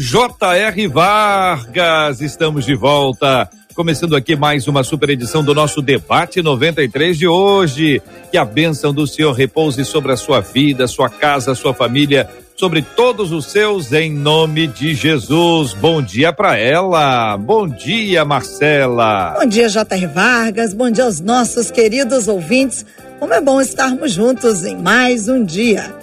J.R. Vargas. Estamos de volta Começando aqui mais uma super edição do nosso debate 93 de hoje. Que a bênção do Senhor repouse sobre a sua vida, sua casa, sua família, sobre todos os seus, em nome de Jesus. Bom dia para ela. Bom dia, Marcela. Bom dia, J.R. Vargas. Bom dia aos nossos queridos ouvintes. Como é bom estarmos juntos em mais um dia.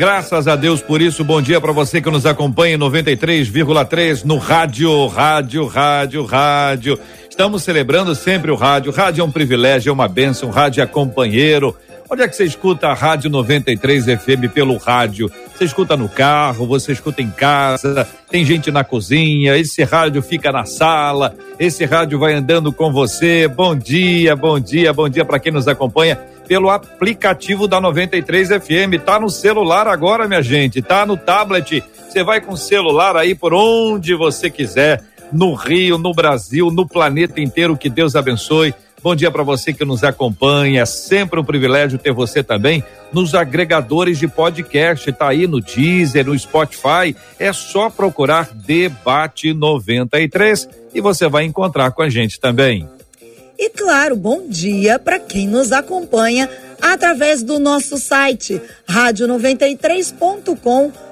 Graças a Deus por isso. Bom dia para você que nos acompanha em 93,3 no rádio, rádio, rádio, rádio. Estamos celebrando sempre o rádio. Rádio é um privilégio, é uma bênção. Rádio é companheiro. Onde é que você escuta a Rádio 93 FM pelo rádio? Você escuta no carro, você escuta em casa, tem gente na cozinha, esse rádio fica na sala, esse rádio vai andando com você. Bom dia, bom dia, bom dia para quem nos acompanha pelo aplicativo da 93 FM. Tá no celular agora, minha gente, tá no tablet. Você vai com o celular aí por onde você quiser, no Rio, no Brasil, no planeta inteiro. Que Deus abençoe. Bom dia para você que nos acompanha. É sempre um privilégio ter você também nos agregadores de podcast. Tá aí no Deezer, no Spotify. É só procurar Debate 93 e você vai encontrar com a gente também. E claro, bom dia para quem nos acompanha através do nosso site radio93.com.br.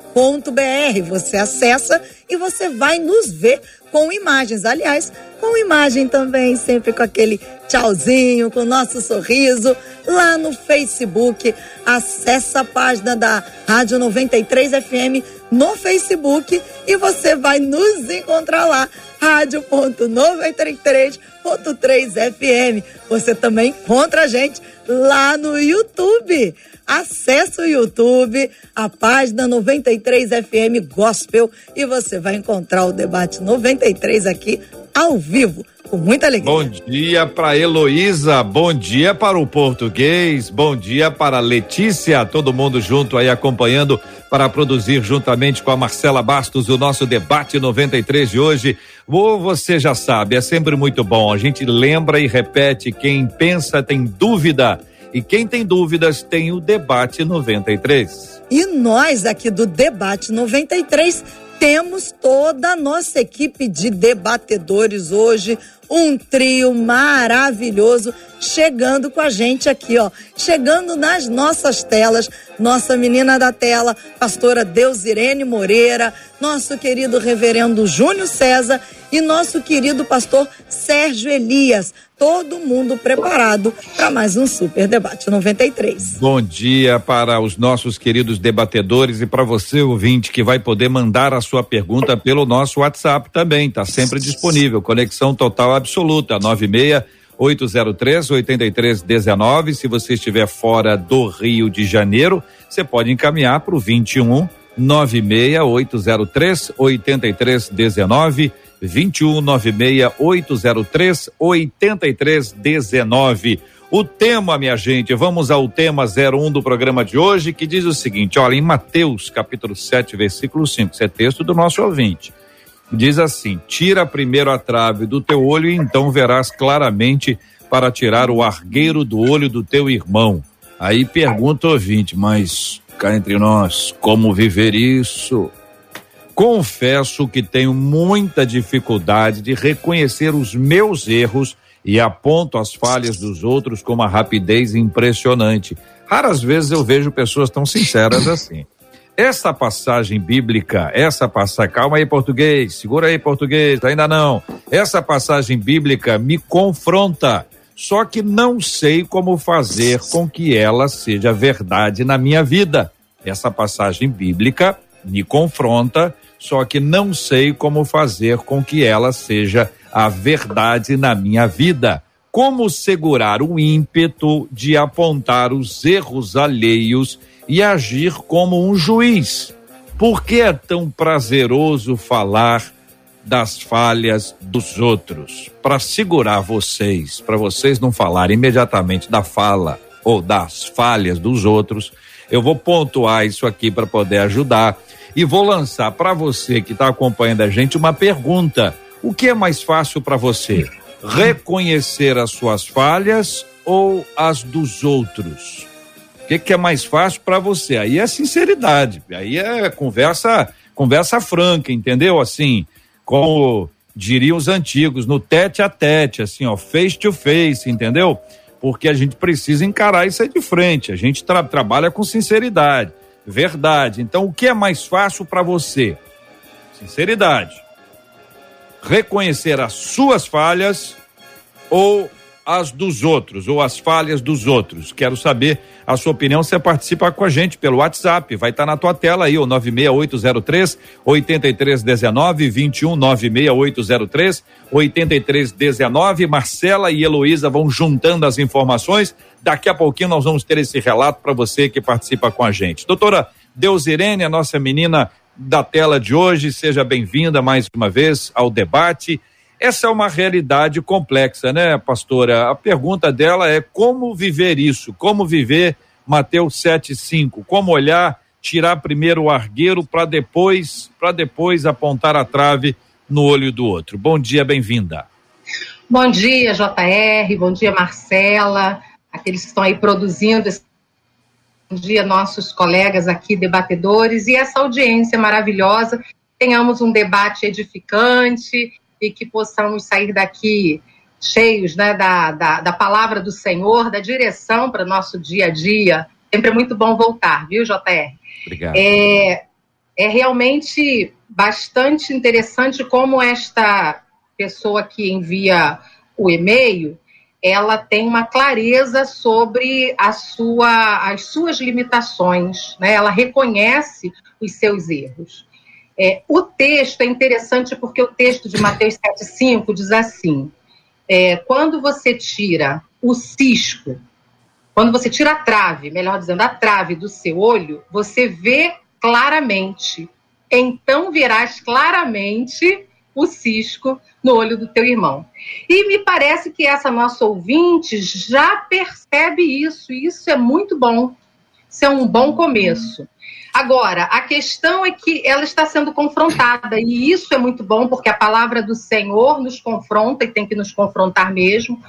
Você acessa e você vai nos ver com imagens. Aliás, com imagem também, sempre com aquele tchauzinho, com o nosso sorriso. Lá no Facebook, acesse a página da Rádio 93 FM no Facebook e você vai nos encontrar lá rádio.93.3 FM. Você também encontra a gente lá no YouTube. Acesse o YouTube, a página 93 FM Gospel e você vai encontrar o debate 93 aqui ao vivo com muita alegria. Bom dia para Heloísa, bom dia para o português, bom dia para Letícia, todo mundo junto aí acompanhando para produzir juntamente com a Marcela Bastos o nosso debate 93 de hoje. Ou você já sabe, é sempre muito bom. A gente lembra e repete, quem pensa tem dúvida. E quem tem dúvidas tem o debate 93. E nós aqui do debate 93 temos toda a nossa equipe de debatedores hoje, um trio maravilhoso chegando com a gente aqui, ó, chegando nas nossas telas, nossa menina da tela, pastora Deusirene Moreira, nosso querido reverendo Júnior César e nosso querido pastor Sérgio Elias. Todo mundo preparado para mais um Super Debate 93. Bom dia para os nossos queridos debatedores e para você, ouvinte, que vai poder mandar a sua pergunta pelo nosso WhatsApp também. Está sempre disponível. Conexão total absoluta, 96 803 8319. Se você estiver fora do Rio de Janeiro, você pode encaminhar para o 21 96803 8319. 21 96803 8319. O tema, minha gente, vamos ao tema 01 do programa de hoje, que diz o seguinte: olha, em Mateus, capítulo 7, versículo 5, isso é texto do nosso ouvinte. Diz assim: Tira primeiro a trave do teu olho, e então verás claramente para tirar o argueiro do olho do teu irmão. Aí pergunta o ouvinte, mas cá entre nós, como viver isso? Confesso que tenho muita dificuldade de reconhecer os meus erros e aponto as falhas dos outros com uma rapidez impressionante. Raras vezes eu vejo pessoas tão sinceras assim. Essa passagem bíblica, essa passagem, calma aí português, segura aí português, ainda não. Essa passagem bíblica me confronta, só que não sei como fazer com que ela seja verdade na minha vida. Essa passagem bíblica me confronta, só que não sei como fazer com que ela seja a verdade na minha vida. Como segurar o ímpeto de apontar os erros alheios e agir como um juiz? Por que é tão prazeroso falar das falhas dos outros? Para segurar vocês, para vocês não falarem imediatamente da fala ou das falhas dos outros, eu vou pontuar isso aqui para poder ajudar e vou lançar para você que está acompanhando a gente uma pergunta: o que é mais fácil para você? Reconhecer as suas falhas ou as dos outros? Que, que é mais fácil para você? Aí é sinceridade, aí é conversa, conversa franca, entendeu? Assim, como diriam os antigos, no tete a tete, assim, ó, face to face, entendeu? Porque a gente precisa encarar isso aí de frente. A gente tra trabalha com sinceridade, verdade. Então, o que é mais fácil para você? Sinceridade. Reconhecer as suas falhas ou as dos outros, ou as falhas dos outros. Quero saber a sua opinião. Você participa com a gente pelo WhatsApp. Vai estar tá na tua tela aí, o 96803 8319 21 96803 8319. Marcela e Heloísa vão juntando as informações. Daqui a pouquinho nós vamos ter esse relato para você que participa com a gente. Doutora Deusirene, a nossa menina da tela de hoje, seja bem-vinda mais uma vez ao debate. Essa é uma realidade complexa, né, pastora? A pergunta dela é como viver isso? Como viver Mateus 7:5? Como olhar, tirar primeiro o argueiro para depois, para depois apontar a trave no olho do outro. Bom dia, bem-vinda. Bom dia, JR, bom dia, Marcela, aqueles que estão aí produzindo Bom dia, nossos colegas aqui, debatedores, e essa audiência maravilhosa. Tenhamos um debate edificante e que possamos sair daqui cheios né, da, da, da palavra do Senhor, da direção para o nosso dia a dia. Sempre é muito bom voltar, viu, JR? Obrigado. É, é realmente bastante interessante como esta pessoa que envia o e-mail ela tem uma clareza sobre a sua, as suas limitações, né? ela reconhece os seus erros. É, o texto é interessante porque o texto de Mateus 7,5 diz assim: é, quando você tira o cisco, quando você tira a trave, melhor dizendo, a trave do seu olho, você vê claramente. Então verás claramente o cisco no olho do teu irmão. E me parece que essa nossa ouvinte já percebe isso, e isso é muito bom. Isso é um bom começo. Agora, a questão é que ela está sendo confrontada, e isso é muito bom, porque a palavra do Senhor nos confronta e tem que nos confrontar mesmo.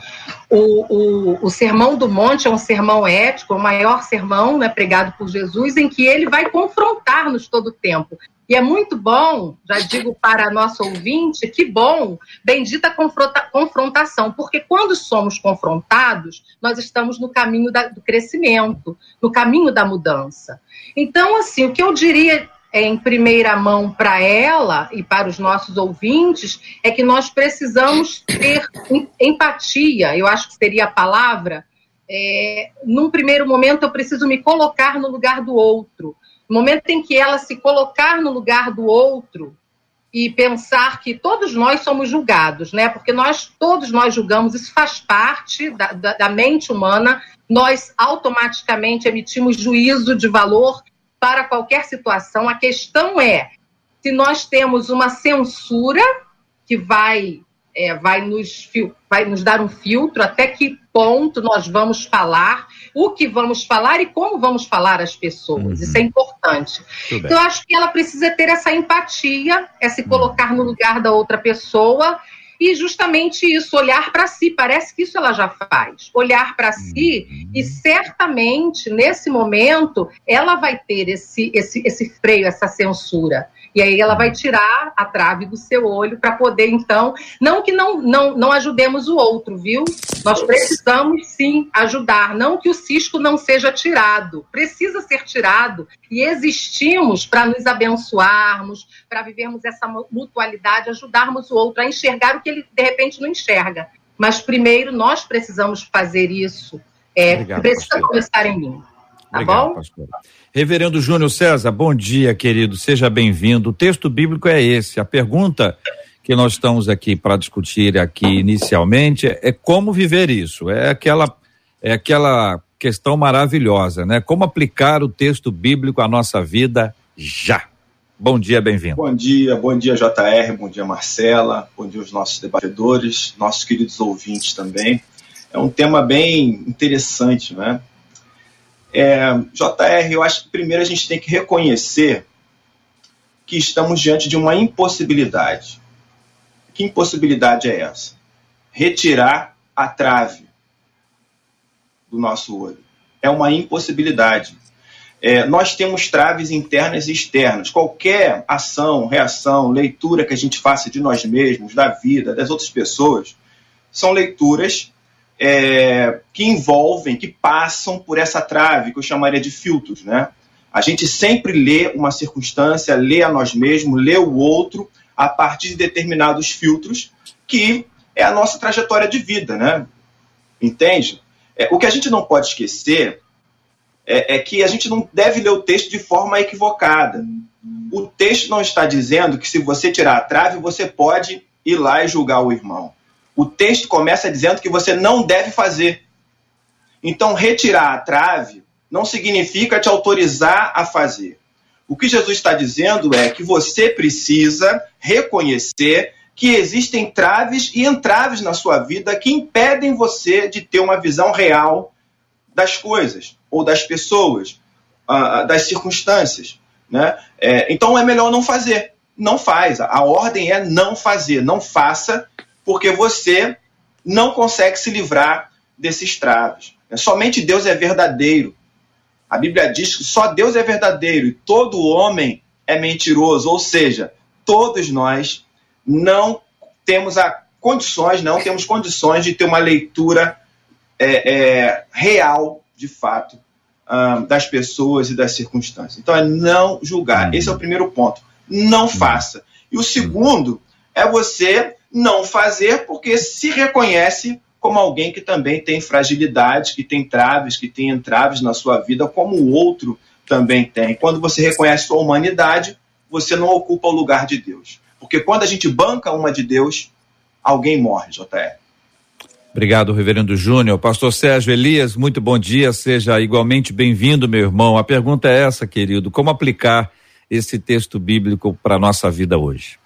O, o, o Sermão do Monte é um sermão ético, o maior sermão né, pregado por Jesus, em que ele vai confrontar-nos todo o tempo. E é muito bom, já digo para a nossa ouvinte, que bom, bendita confronta, confrontação, porque quando somos confrontados, nós estamos no caminho da, do crescimento, no caminho da mudança. Então, assim, o que eu diria em primeira mão para ela e para os nossos ouvintes é que nós precisamos ter empatia, eu acho que seria a palavra. É, num primeiro momento, eu preciso me colocar no lugar do outro no momento em que ela se colocar no lugar do outro e pensar que todos nós somos julgados, né? Porque nós todos nós julgamos, isso faz parte da, da, da mente humana. Nós automaticamente emitimos juízo de valor para qualquer situação. A questão é se nós temos uma censura que vai é, vai, nos, vai nos dar um filtro até que ponto nós vamos falar, o que vamos falar e como vamos falar às pessoas. Uhum. Isso é importante. Então, eu acho que ela precisa ter essa empatia, é se uhum. colocar no lugar da outra pessoa e justamente isso, olhar para si, parece que isso ela já faz. Olhar para si uhum. e certamente nesse momento ela vai ter esse, esse, esse freio, essa censura. E aí ela vai tirar a trave do seu olho para poder, então, não que não, não, não ajudemos o outro, viu? Nós precisamos sim ajudar, não que o cisco não seja tirado, precisa ser tirado e existimos para nos abençoarmos, para vivermos essa mutualidade, ajudarmos o outro a enxergar o que ele de repente não enxerga. Mas primeiro nós precisamos fazer isso. É, Obrigado, precisa pastor. começar em mim. Tá Obrigado, bom? Pastor. Reverendo Júnior César, bom dia, querido. Seja bem-vindo. O texto bíblico é esse. A pergunta que nós estamos aqui para discutir aqui inicialmente é como viver isso. É aquela é aquela questão maravilhosa, né? Como aplicar o texto bíblico à nossa vida já. Bom dia, bem-vindo. Bom dia, bom dia, JR, bom dia, Marcela, bom dia aos nossos debatedores, nossos queridos ouvintes também. É um tema bem interessante, né? É, JR, eu acho que primeiro a gente tem que reconhecer que estamos diante de uma impossibilidade. Que impossibilidade é essa? Retirar a trave do nosso olho. É uma impossibilidade. É, nós temos traves internas e externas. Qualquer ação, reação, leitura que a gente faça de nós mesmos, da vida, das outras pessoas, são leituras é, que envolvem, que passam por essa trave, que eu chamaria de filtros. Né? A gente sempre lê uma circunstância, lê a nós mesmos, lê o outro, a partir de determinados filtros, que é a nossa trajetória de vida. Né? Entende? É, o que a gente não pode esquecer é, é, que a gente não deve ler o texto de forma equivocada. O texto não está dizendo que se você tirar a trave, você pode ir lá e julgar o irmão. O texto começa dizendo que você não deve fazer. Então, retirar a trave não significa te autorizar a fazer. O que Jesus está dizendo é que você precisa reconhecer que existem traves e entraves na sua vida que impedem você de ter uma visão real das coisas ou das pessoas, uh, das circunstâncias. Né? É, então é melhor não fazer. Não faz. A ordem é não fazer. Não faça, porque você não consegue se livrar desses traves. É, somente Deus é verdadeiro. A Bíblia diz que só Deus é verdadeiro e todo homem é mentiroso. Ou seja, todos nós não temos a condições, não temos condições de ter uma leitura é, é, real, de fato, uh, das pessoas e das circunstâncias. Então, é não julgar. Esse é o primeiro ponto. Não uhum. faça. E o segundo é você não fazer porque se reconhece como alguém que também tem fragilidade, que tem traves, que tem entraves na sua vida, como o outro também tem. Quando você reconhece sua humanidade, você não ocupa o lugar de Deus. Porque quando a gente banca uma de Deus, alguém morre, JR. Obrigado, Reverendo Júnior. Pastor Sérgio Elias, muito bom dia, seja igualmente bem-vindo, meu irmão. A pergunta é essa, querido: como aplicar esse texto bíblico para a nossa vida hoje?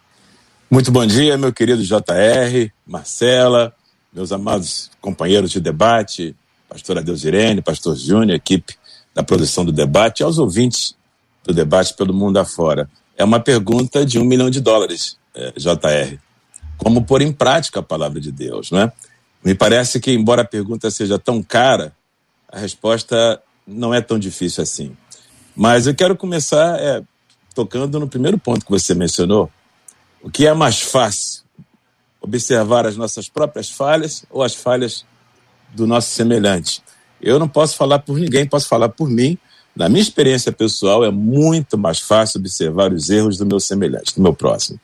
Muito bom dia, meu querido JR, Marcela, meus amados companheiros de debate, pastora Deusirene, pastor Júnior, equipe da produção do debate, aos ouvintes do debate pelo mundo afora. É uma pergunta de um milhão de dólares, é, JR. Como pôr em prática a palavra de Deus, não é? Me parece que, embora a pergunta seja tão cara, a resposta não é tão difícil assim. Mas eu quero começar é, tocando no primeiro ponto que você mencionou. O que é mais fácil? Observar as nossas próprias falhas ou as falhas do nosso semelhante? Eu não posso falar por ninguém, posso falar por mim. Na minha experiência pessoal, é muito mais fácil observar os erros do meu semelhante, do meu próximo.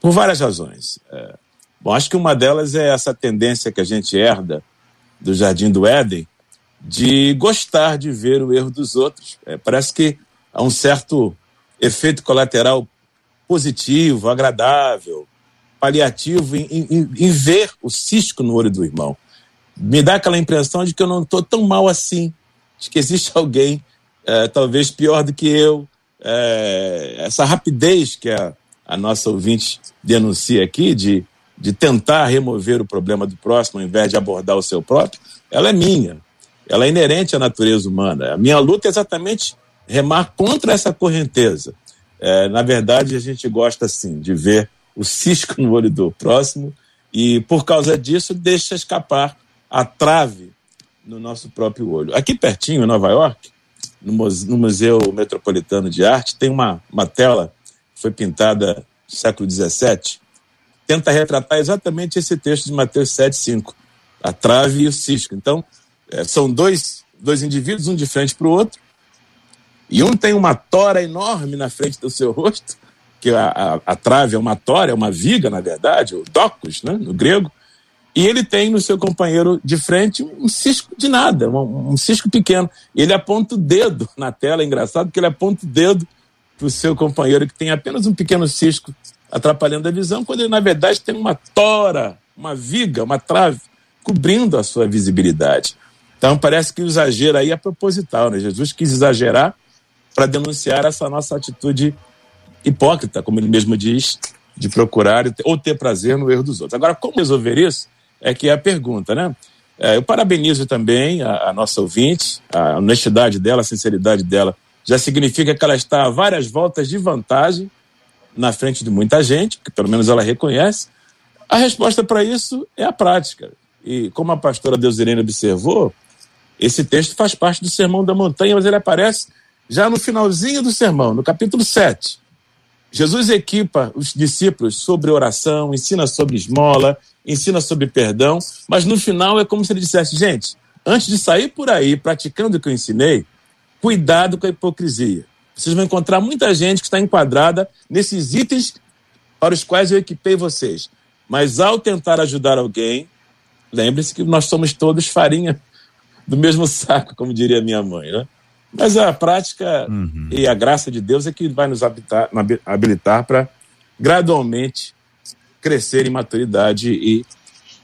Por várias razões. É, Bom, acho que uma delas é essa tendência que a gente herda do Jardim do Éden de gostar de ver o erro dos outros. É, parece que há um certo efeito colateral positivo, agradável, paliativo em, em, em ver o cisco no olho do irmão. Me dá aquela impressão de que eu não estou tão mal assim, de que existe alguém é, talvez pior do que eu. É, essa rapidez que a, a nossa ouvinte denuncia aqui de de tentar remover o problema do próximo ao invés de abordar o seu próprio, ela é minha. Ela é inerente à natureza humana. A minha luta é exatamente remar contra essa correnteza. É, na verdade, a gente gosta, assim, de ver o cisco no olho do próximo e, por causa disso, deixa escapar a trave no nosso próprio olho. Aqui pertinho, em Nova York, no Museu Metropolitano de Arte, tem uma, uma tela que foi pintada no século XVII, tenta retratar exatamente esse texto de Mateus 7,5, a trave e o cisco. Então, é, são dois, dois indivíduos, um de frente para o outro, e um tem uma tora enorme na frente do seu rosto, que a, a, a trave é uma tora, é uma viga, na verdade, o docus, né, no grego, e ele tem no seu companheiro de frente um cisco de nada, um, um cisco pequeno. Ele aponta o dedo na tela, é engraçado, porque ele aponta o dedo para o seu companheiro que tem apenas um pequeno cisco atrapalhando a visão, quando ele, na verdade, tem uma tora, uma viga, uma trave cobrindo a sua visibilidade. Então, parece que o exagero aí é proposital, né? Jesus quis exagerar para denunciar essa nossa atitude hipócrita, como ele mesmo diz, de procurar ou ter prazer no erro dos outros. Agora, como resolver isso? É que é a pergunta, né? É, eu parabenizo também a, a, nossa ouvinte, a honestidade dela, a sinceridade dela, já significa que ela está a várias voltas de vantagem na frente de muita gente, que pelo menos ela reconhece. A resposta para isso é a prática. E como a pastora Deusirene observou, esse texto faz parte do Sermão da Montanha, mas ele aparece já no finalzinho do sermão, no capítulo 7. Jesus equipa os discípulos sobre oração, ensina sobre esmola, ensina sobre perdão, mas no final é como se ele dissesse: gente, antes de sair por aí praticando o que eu ensinei, cuidado com a hipocrisia. Vocês vão encontrar muita gente que está enquadrada nesses itens para os quais eu equipei vocês. Mas ao tentar ajudar alguém, lembre-se que nós somos todos farinha do mesmo saco, como diria minha mãe, né? Mas a prática uhum. e a graça de Deus é que vai nos habilitar, habilitar para gradualmente crescer em maturidade e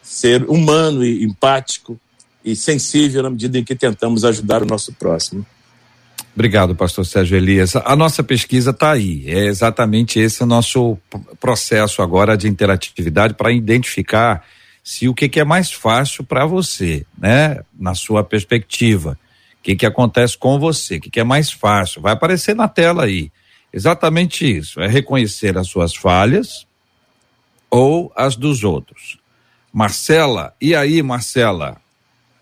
ser humano e empático e sensível na medida em que tentamos ajudar o nosso próximo. Obrigado, pastor Sérgio Elias. A nossa pesquisa está aí. É exatamente esse o nosso processo agora de interatividade para identificar se o que, que é mais fácil para você, né? Na sua perspectiva. O que, que acontece com você? O que, que é mais fácil? Vai aparecer na tela aí. Exatamente isso. É reconhecer as suas falhas ou as dos outros. Marcela, e aí, Marcela?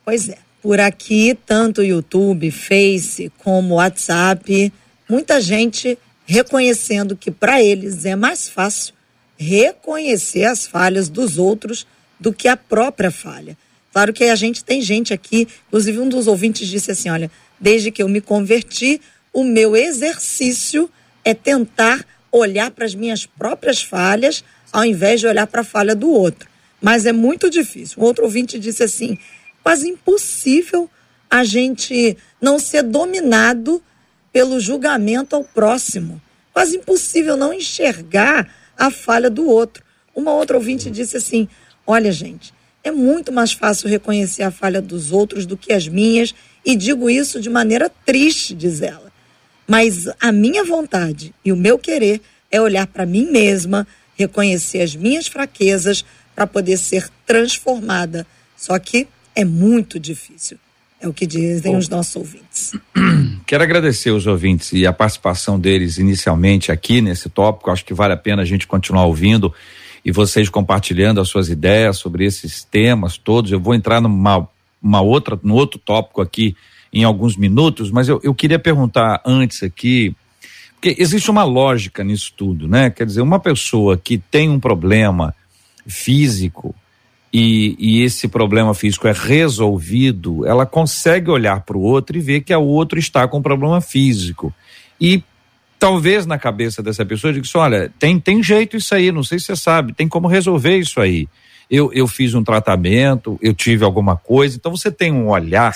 Pois é. Por aqui, tanto YouTube, Face como WhatsApp, muita gente reconhecendo que para eles é mais fácil reconhecer as falhas dos outros do que a própria falha. Claro que a gente tem gente aqui, inclusive um dos ouvintes disse assim: olha, desde que eu me converti, o meu exercício é tentar olhar para as minhas próprias falhas ao invés de olhar para a falha do outro. Mas é muito difícil. Um outro ouvinte disse assim: quase impossível a gente não ser dominado pelo julgamento ao próximo. Quase impossível não enxergar a falha do outro. Uma outra ouvinte disse assim: Olha, gente, é muito mais fácil reconhecer a falha dos outros do que as minhas, e digo isso de maneira triste, diz ela. Mas a minha vontade e o meu querer é olhar para mim mesma, reconhecer as minhas fraquezas para poder ser transformada. Só que é muito difícil. É o que dizem Bom, os nossos ouvintes. Quero agradecer os ouvintes e a participação deles inicialmente aqui nesse tópico. Acho que vale a pena a gente continuar ouvindo e vocês compartilhando as suas ideias sobre esses temas todos. Eu vou entrar numa uma outra, no outro tópico aqui em alguns minutos, mas eu, eu queria perguntar antes aqui, porque existe uma lógica nisso tudo, né? Quer dizer, uma pessoa que tem um problema físico, e, e esse problema físico é resolvido, ela consegue olhar para o outro e ver que o outro está com um problema físico. E talvez na cabeça dessa pessoa diga assim, olha, tem, tem jeito isso aí, não sei se você sabe, tem como resolver isso aí. Eu, eu fiz um tratamento, eu tive alguma coisa, então você tem um olhar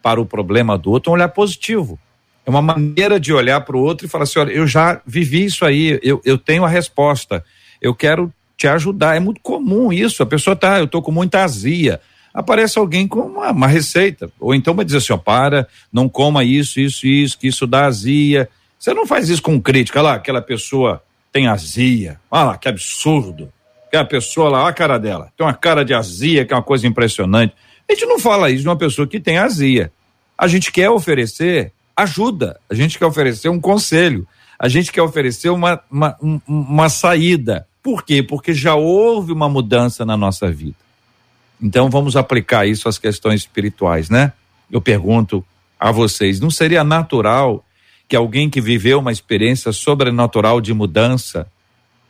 para o problema do outro, um olhar positivo. É uma maneira de olhar para o outro e falar assim, olha, eu já vivi isso aí, eu, eu tenho a resposta, eu quero te ajudar. É muito comum isso. A pessoa tá, eu tô com muita azia. Aparece alguém com uma, uma receita. Ou então vai dizer assim, ó, para, não coma isso, isso, isso, que isso dá azia. Você não faz isso com crítica. Olha lá, aquela pessoa tem azia. Olha lá, que absurdo. Aquela pessoa lá, olha a cara dela. Tem uma cara de azia, que é uma coisa impressionante. A gente não fala isso de uma pessoa que tem azia. A gente quer oferecer ajuda. A gente quer oferecer um conselho. A gente quer oferecer uma, uma, uma saída. Por quê? Porque já houve uma mudança na nossa vida. Então vamos aplicar isso às questões espirituais, né? Eu pergunto a vocês, não seria natural que alguém que viveu uma experiência sobrenatural de mudança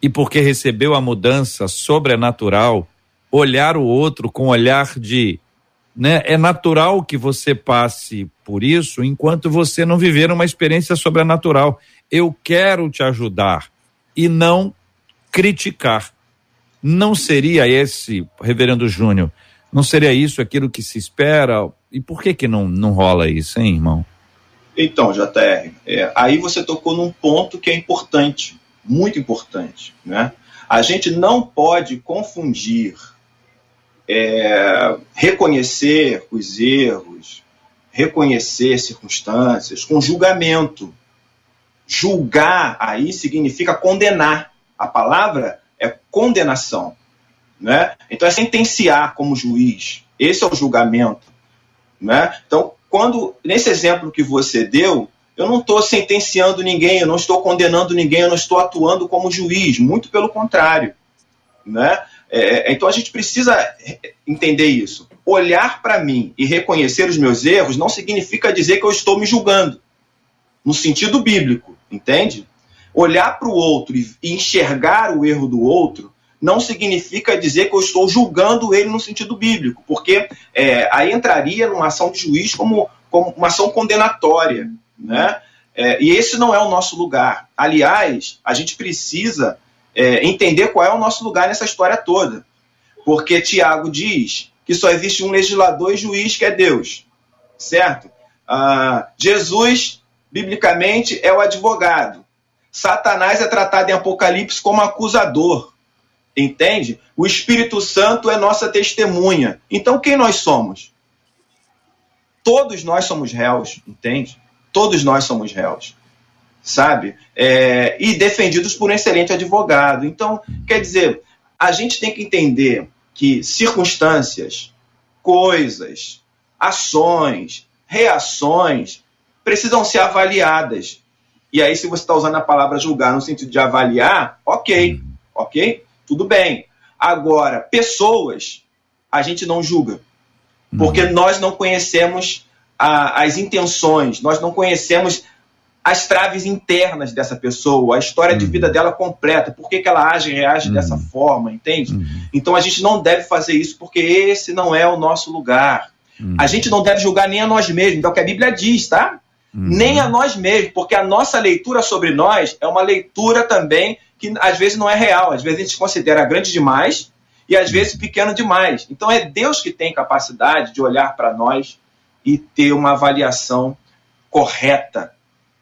e porque recebeu a mudança sobrenatural, olhar o outro com olhar de, né? É natural que você passe por isso enquanto você não viver uma experiência sobrenatural. Eu quero te ajudar e não criticar. Não seria esse, reverendo Júnior, não seria isso aquilo que se espera? E por que que não, não rola isso, hein, irmão? Então, JR, é, aí você tocou num ponto que é importante, muito importante, né? A gente não pode confundir é, reconhecer os erros, reconhecer circunstâncias com julgamento. Julgar aí significa condenar. A palavra é condenação. Né? Então é sentenciar como juiz. Esse é o julgamento. Né? Então, quando nesse exemplo que você deu, eu não estou sentenciando ninguém, eu não estou condenando ninguém, eu não estou atuando como juiz, muito pelo contrário. Né? É, é então a gente precisa entender isso. Olhar para mim e reconhecer os meus erros não significa dizer que eu estou me julgando, no sentido bíblico, entende? Olhar para o outro e enxergar o erro do outro não significa dizer que eu estou julgando ele no sentido bíblico, porque é, aí entraria numa ação de juiz como, como uma ação condenatória. Né? É, e esse não é o nosso lugar. Aliás, a gente precisa é, entender qual é o nosso lugar nessa história toda. Porque Tiago diz que só existe um legislador e juiz que é Deus. Certo? Ah, Jesus, biblicamente, é o advogado. Satanás é tratado em Apocalipse como acusador. Entende? O Espírito Santo é nossa testemunha. Então, quem nós somos? Todos nós somos réus, entende? Todos nós somos réus, sabe? É, e defendidos por um excelente advogado. Então, quer dizer, a gente tem que entender que circunstâncias, coisas, ações, reações precisam ser avaliadas. E aí, se você está usando a palavra julgar no sentido de avaliar, ok, ok, tudo bem. Agora, pessoas, a gente não julga. Porque uhum. nós não conhecemos a, as intenções, nós não conhecemos as traves internas dessa pessoa, a história uhum. de vida dela completa, por que, que ela age e reage uhum. dessa forma, entende? Uhum. Então a gente não deve fazer isso porque esse não é o nosso lugar. Uhum. A gente não deve julgar nem a nós mesmos, é o que a Bíblia diz, tá? Uhum. Nem a nós mesmos, porque a nossa leitura sobre nós é uma leitura também que às vezes não é real, às vezes a gente considera grande demais e às vezes pequeno demais. Então é Deus que tem capacidade de olhar para nós e ter uma avaliação correta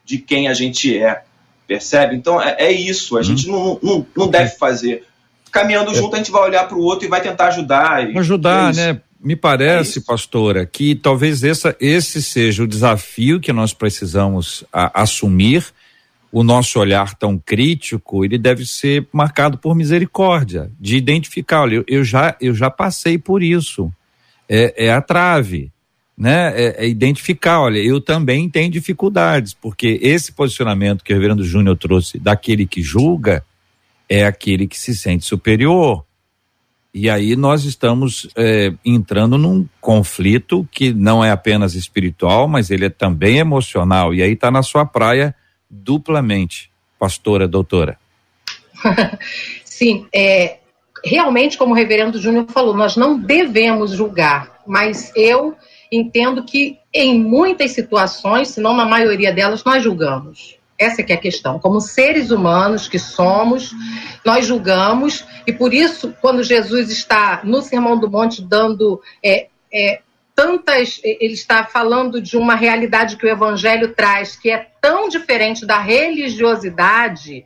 de quem a gente é. Percebe? Então é, é isso. A gente não, não, não deve fazer. Caminhando junto, a gente vai olhar para o outro e vai tentar ajudar. E, ajudar, é né? Me parece, é pastora, que talvez essa, esse seja o desafio que nós precisamos a, assumir. O nosso olhar tão crítico, ele deve ser marcado por misericórdia, de identificar, olha, eu, já, eu já passei por isso. É, é a trave né, é, é identificar, olha, eu também tenho dificuldades, porque esse posicionamento que o reverendo Júnior trouxe daquele que julga é aquele que se sente superior. E aí nós estamos é, entrando num conflito que não é apenas espiritual, mas ele é também emocional. E aí está na sua praia duplamente, pastora, doutora. Sim, é, realmente, como o reverendo Júnior falou, nós não devemos julgar, mas eu entendo que em muitas situações, se não na maioria delas, nós julgamos. Essa é a questão. Como seres humanos que somos, nós julgamos, e por isso, quando Jesus está no Sermão do Monte dando é, é, tantas. Ele está falando de uma realidade que o Evangelho traz, que é tão diferente da religiosidade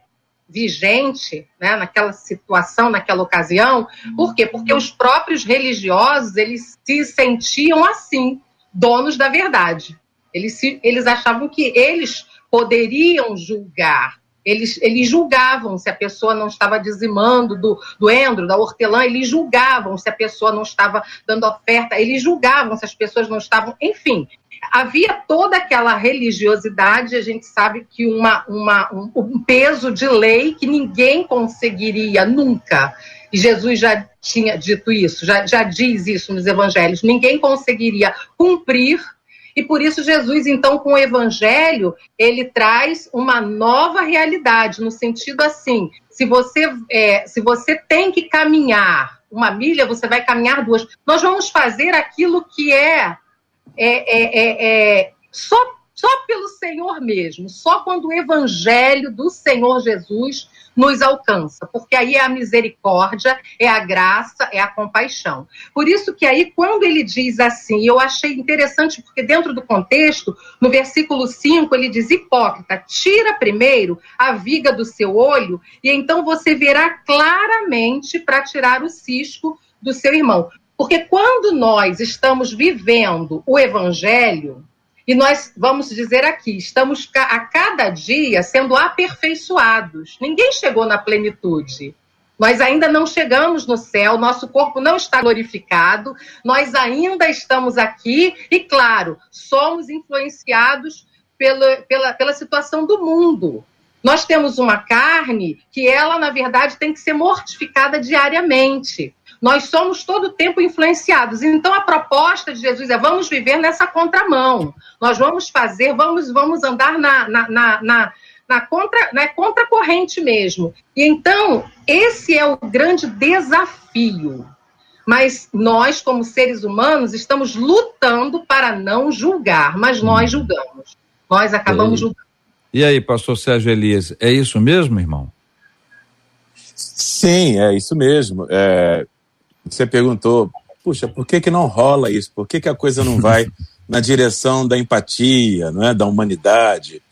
vigente né, naquela situação, naquela ocasião. Por quê? Porque os próprios religiosos eles se sentiam assim, donos da verdade. Eles, se, eles achavam que eles poderiam julgar. Eles, eles julgavam se a pessoa não estava dizimando do, do endro, da hortelã, eles julgavam se a pessoa não estava dando oferta, eles julgavam se as pessoas não estavam. Enfim, havia toda aquela religiosidade, a gente sabe que uma, uma, um, um peso de lei que ninguém conseguiria nunca. E Jesus já tinha dito isso, já, já diz isso nos evangelhos: ninguém conseguiria cumprir e por isso Jesus, então, com o Evangelho, ele traz uma nova realidade, no sentido assim, se você, é, se você tem que caminhar uma milha, você vai caminhar duas. Nós vamos fazer aquilo que é é, é, é, é, só, só pelo Senhor mesmo, só quando o evangelho do Senhor Jesus nos alcança, porque aí é a misericórdia, é a graça, é a compaixão. Por isso que aí, quando ele diz assim, eu achei interessante, porque dentro do contexto, no versículo 5, ele diz: Hipócrita, tira primeiro a viga do seu olho, e então você verá claramente para tirar o cisco do seu irmão. Porque quando nós estamos vivendo o evangelho, E nós vamos dizer aqui, estamos a cada dia sendo aperfeiçoados. Ninguém chegou na plenitude. Nós ainda não chegamos no céu, nosso corpo não está glorificado, nós ainda estamos aqui e, claro, somos influenciados pela, pela, pela situação do mundo. Nós temos uma carne que ela, na verdade, tem que ser mortificada diariamente. Nós somos todo o tempo influenciados. Então, a proposta de Jesus é: vamos viver nessa contramão. Nós vamos fazer, vamos, vamos andar na, na, na, na na contra, na contracorrente mesmo. E então, esse é o grande desafio. Mas nós, como seres humanos, estamos lutando para não julgar, mas nós julgamos. Nós acabamos julgando. E aí, pastor Sérgio Elias, é isso mesmo, irmão? Sim, é isso mesmo. É, você perguntou, puxa, por que, que não rola isso? Por que, que a coisa não vai na direção da empatia, não é? da humanidade?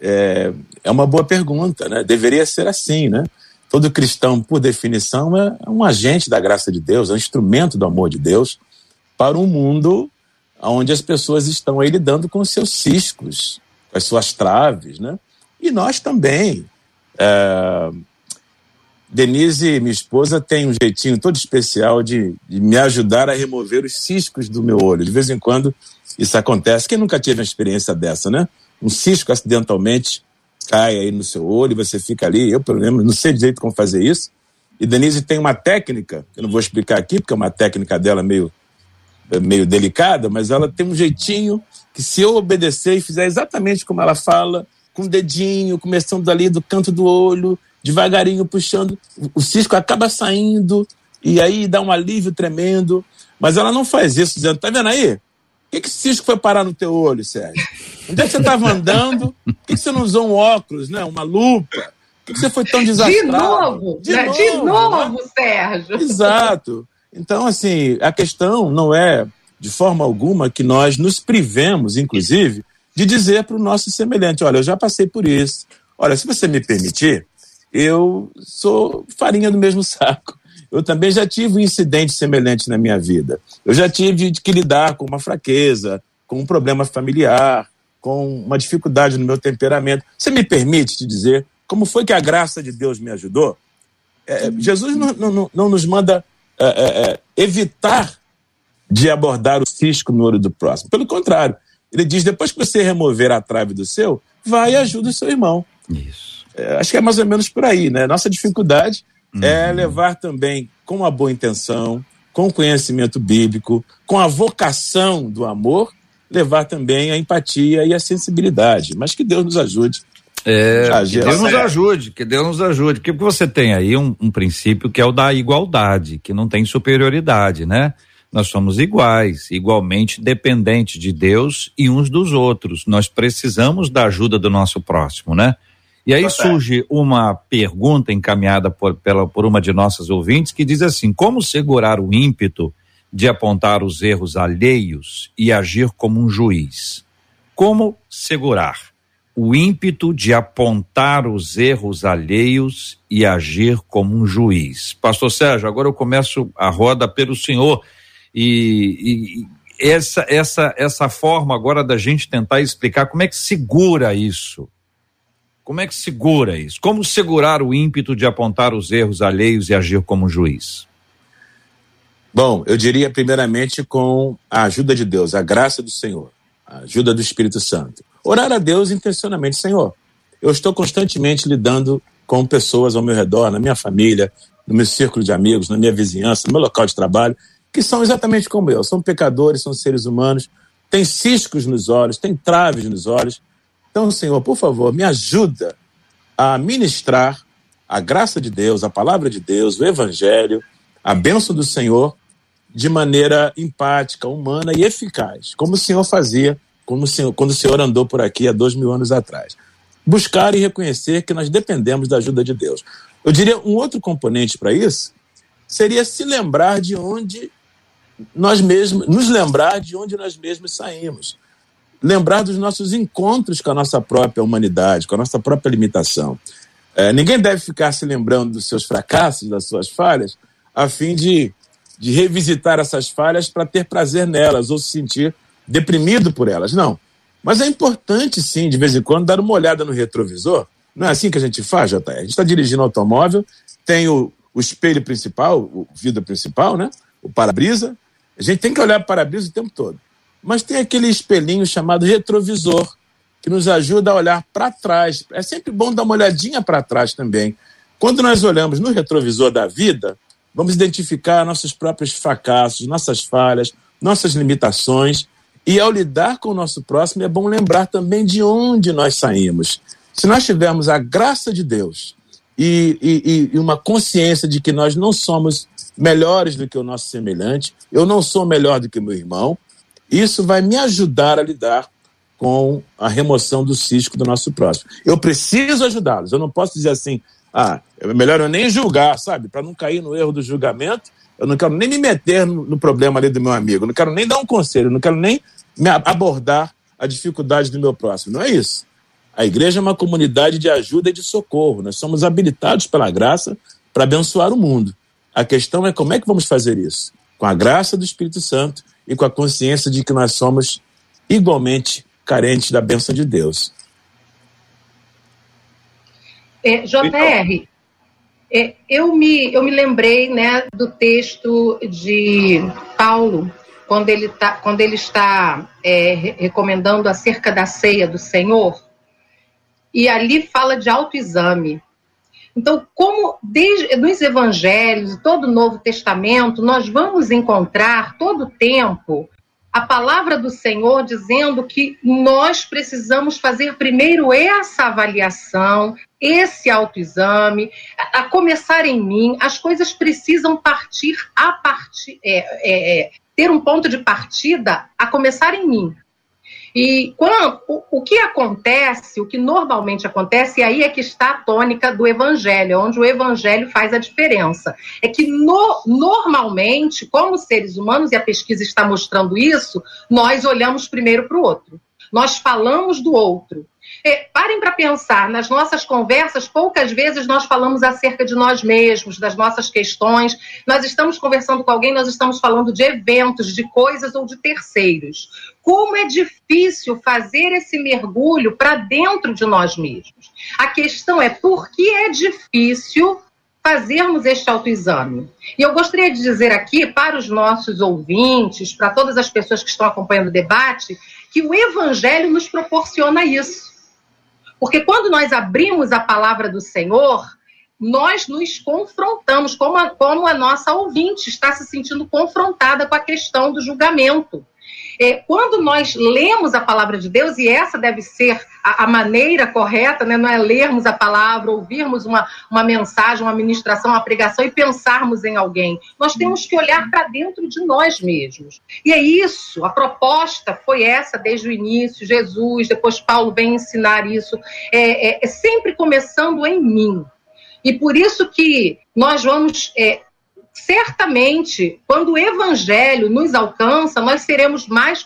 É, é uma boa pergunta, né? Deveria ser assim, né? Todo cristão, por definição, é um agente da graça de Deus, é um instrumento do amor de Deus para um mundo onde as pessoas estão aí lidando com os seus ciscos, com as suas traves, né? E nós também. É... Denise, minha esposa, tem um jeitinho todo especial de, de, me ajudar a remover os ciscos do meu olho. De vez em quando isso acontece. Quem nunca teve uma experiência dessa, né? Um cisco acidentalmente cai aí no seu olho você fica ali. Eu, pelo menos, não sei direito como fazer isso. E Denise tem uma técnica, eu não vou explicar aqui, porque é uma técnica dela meio, meio delicada, mas ela tem um jeitinho que se eu obedecer e fizer exatamente como ela fala, com o dedinho, começando ali do canto do olho, devagarinho puxando, o cisco acaba saindo e aí dá um alívio tremendo. Mas ela não faz isso, dizendo, tá vendo aí? O que, que esse cisco foi parar no teu olho, Sérgio? Onde é que você estava andando? Por que, que, você não usou um óculos, né? uma lupa? Por que, você foi tão desastrado? De novo, de, né? novo, de novo né? Sérgio. Exato. Então, assim, a questão não é de forma alguma que nós nos privemos, inclusive, de dizer para o nosso semelhante: olha, eu já passei por isso. Olha, se você me permitir, eu sou farinha do mesmo saco. Eu também já tive um incidente semelhante na minha vida. Eu já tive que lidar com uma fraqueza, com um problema familiar, com uma dificuldade no meu temperamento. Você me permite te dizer como foi que a graça de Deus me ajudou? É, Jesus não, não, não, nos manda é, é, é evitar de abordar o cisco no olho do próximo. Pelo contrário, ele diz: depois que você remover a trave do seu, vai e ajuda o seu irmão. Isso. É, acho que é mais ou menos por aí, né? Nossa dificuldade uhum. é levar também com uma boa intenção, com conhecimento bíblico, com a vocação do amor, levar também a empatia e a sensibilidade. Mas que Deus nos ajude é, que Deus nos ajude, que Deus nos ajude. Porque você tem aí um, um, princípio que é o da igualdade, que não tem superioridade, né? nós somos iguais, igualmente dependentes de Deus e uns dos outros. Nós precisamos da ajuda do nosso próximo, né? E aí surge uma pergunta encaminhada por, pela, por uma de nossas ouvintes que diz assim: como segurar o ímpeto de apontar os erros alheios e agir como um juiz? Como segurar o ímpeto de apontar os erros alheios e agir como um juiz? Pastor Sérgio, agora eu começo a roda pelo senhor e, e essa, essa, essa forma agora da gente tentar explicar como é que segura isso. Como é que segura isso? Como segurar o ímpeto de apontar os erros alheios e agir como juiz? Bom, eu diria primeiramente com a ajuda de Deus, a graça do Senhor, a ajuda do Espírito Santo. Orar a Deus intencionalmente, Senhor. Eu estou constantemente lidando com pessoas ao meu redor, na minha família, no meu círculo de amigos, na minha vizinhança, no meu local de trabalho, que são exatamente como eu, são pecadores, são seres humanos, têm ciscos nos olhos, têm traves nos olhos. Então, Senhor, por favor, me ajuda a ministrar a graça de Deus, a palavra de Deus, o Evangelho, a bênção do Senhor de maneira empática, humana e eficaz, como o Senhor fazia quando o Senhor, quando o Senhor andou por aqui há dois mil anos atrás. Buscar e reconhecer que nós dependemos da ajuda de Deus. Eu diria um outro componente para isso seria se lembrar de onde nós mesmos, nos lembrar de onde nós mesmos saímos. Lembrar dos nossos encontros com a nossa própria humanidade, com a nossa própria limitação. É, ninguém deve ficar se lembrando dos seus fracassos, das suas falhas, a fim de, de revisitar essas falhas para ter prazer nelas ou se sentir deprimido por elas. Não. Mas é importante, sim, de vez em quando, dar uma olhada no retrovisor. Não é assim que a gente faz, JR? A gente está dirigindo automóvel, tem o, o espelho principal, o vidro principal, né? o para-brisa. A gente tem que olhar para o para-brisa o tempo todo. Mas tem aquele espelhinho chamado retrovisor, que nos ajuda a olhar para trás. É sempre bom dar uma olhadinha para trás também. Quando nós olhamos no retrovisor da vida, vamos identificar nossos próprios fracassos, nossas falhas, nossas limitações. E ao lidar com o nosso próximo, é bom lembrar também de onde nós saímos. Se nós tivermos a graça de Deus e, e, e uma consciência de que nós não somos melhores do que o nosso semelhante, eu não sou melhor do que meu irmão, isso vai me ajudar a lidar com a remoção do cisco do nosso próximo. Eu preciso ajudá-los. Eu não posso dizer assim, ah, é melhor eu nem julgar, sabe? Para não cair no erro do julgamento, eu não quero nem me meter no, no, problema ali do meu amigo, eu não quero nem dar um conselho, eu não quero nem abordar a dificuldade do meu próximo. Não é isso. A igreja é uma comunidade de ajuda e de socorro. Nós somos habilitados pela graça para abençoar o mundo. A questão é como é que vamos fazer isso? Com a graça do Espírito Santo e com a consciência de que nós somos igualmente carentes da bênção de Deus. É, JR, é, eu, me, eu me lembrei né, do texto de Paulo, quando ele, tá, quando ele está é, recomendando acerca da ceia do Senhor, e ali fala de autoexame. Então, como desde, nos evangelhos, todo o Novo Testamento, nós vamos encontrar todo o tempo a palavra do Senhor dizendo que nós precisamos fazer primeiro essa avaliação, esse autoexame, a, a começar em mim, as coisas precisam partir a partir, é, é, é, ter um ponto de partida a começar em mim. E o, o, que acontece, o que normalmente acontece, e aí é que está a tônica do evangelho, onde o evangelho faz a diferença. É que no, normalmente, como seres humanos, e a pesquisa está mostrando isso, nós olhamos primeiro para o outro. Nós falamos do outro. É, parem para pensar, nas nossas conversas, poucas vezes nós falamos acerca de nós mesmos, das nossas questões. Nós estamos conversando com alguém, nós estamos falando de eventos, de coisas ou de terceiros. Como é difícil fazer esse mergulho para dentro de nós mesmos. A questão é por que é difícil fazermos este autoexame. E eu gostaria de dizer aqui para os nossos ouvintes, para todas as pessoas que estão acompanhando o debate, que o Evangelho nos proporciona isso. Porque quando nós abrimos a palavra do Senhor, nós nos confrontamos, como a, como a nossa ouvinte está se sentindo confrontada com a questão do julgamento. É, quando nós lemos a palavra de Deus, e essa deve ser a, a, maneira correta, né? não é lermos a palavra, ouvirmos uma, uma mensagem, uma ministração, uma pregação e pensarmos em alguém. Nós temos que olhar para dentro de nós mesmos. E é isso, a proposta foi essa desde o início, Jesus, depois Paulo vem ensinar isso, é, é, é sempre começando em mim. E por isso que nós vamos é, certamente, quando o evangelho nos alcança, nós seremos mais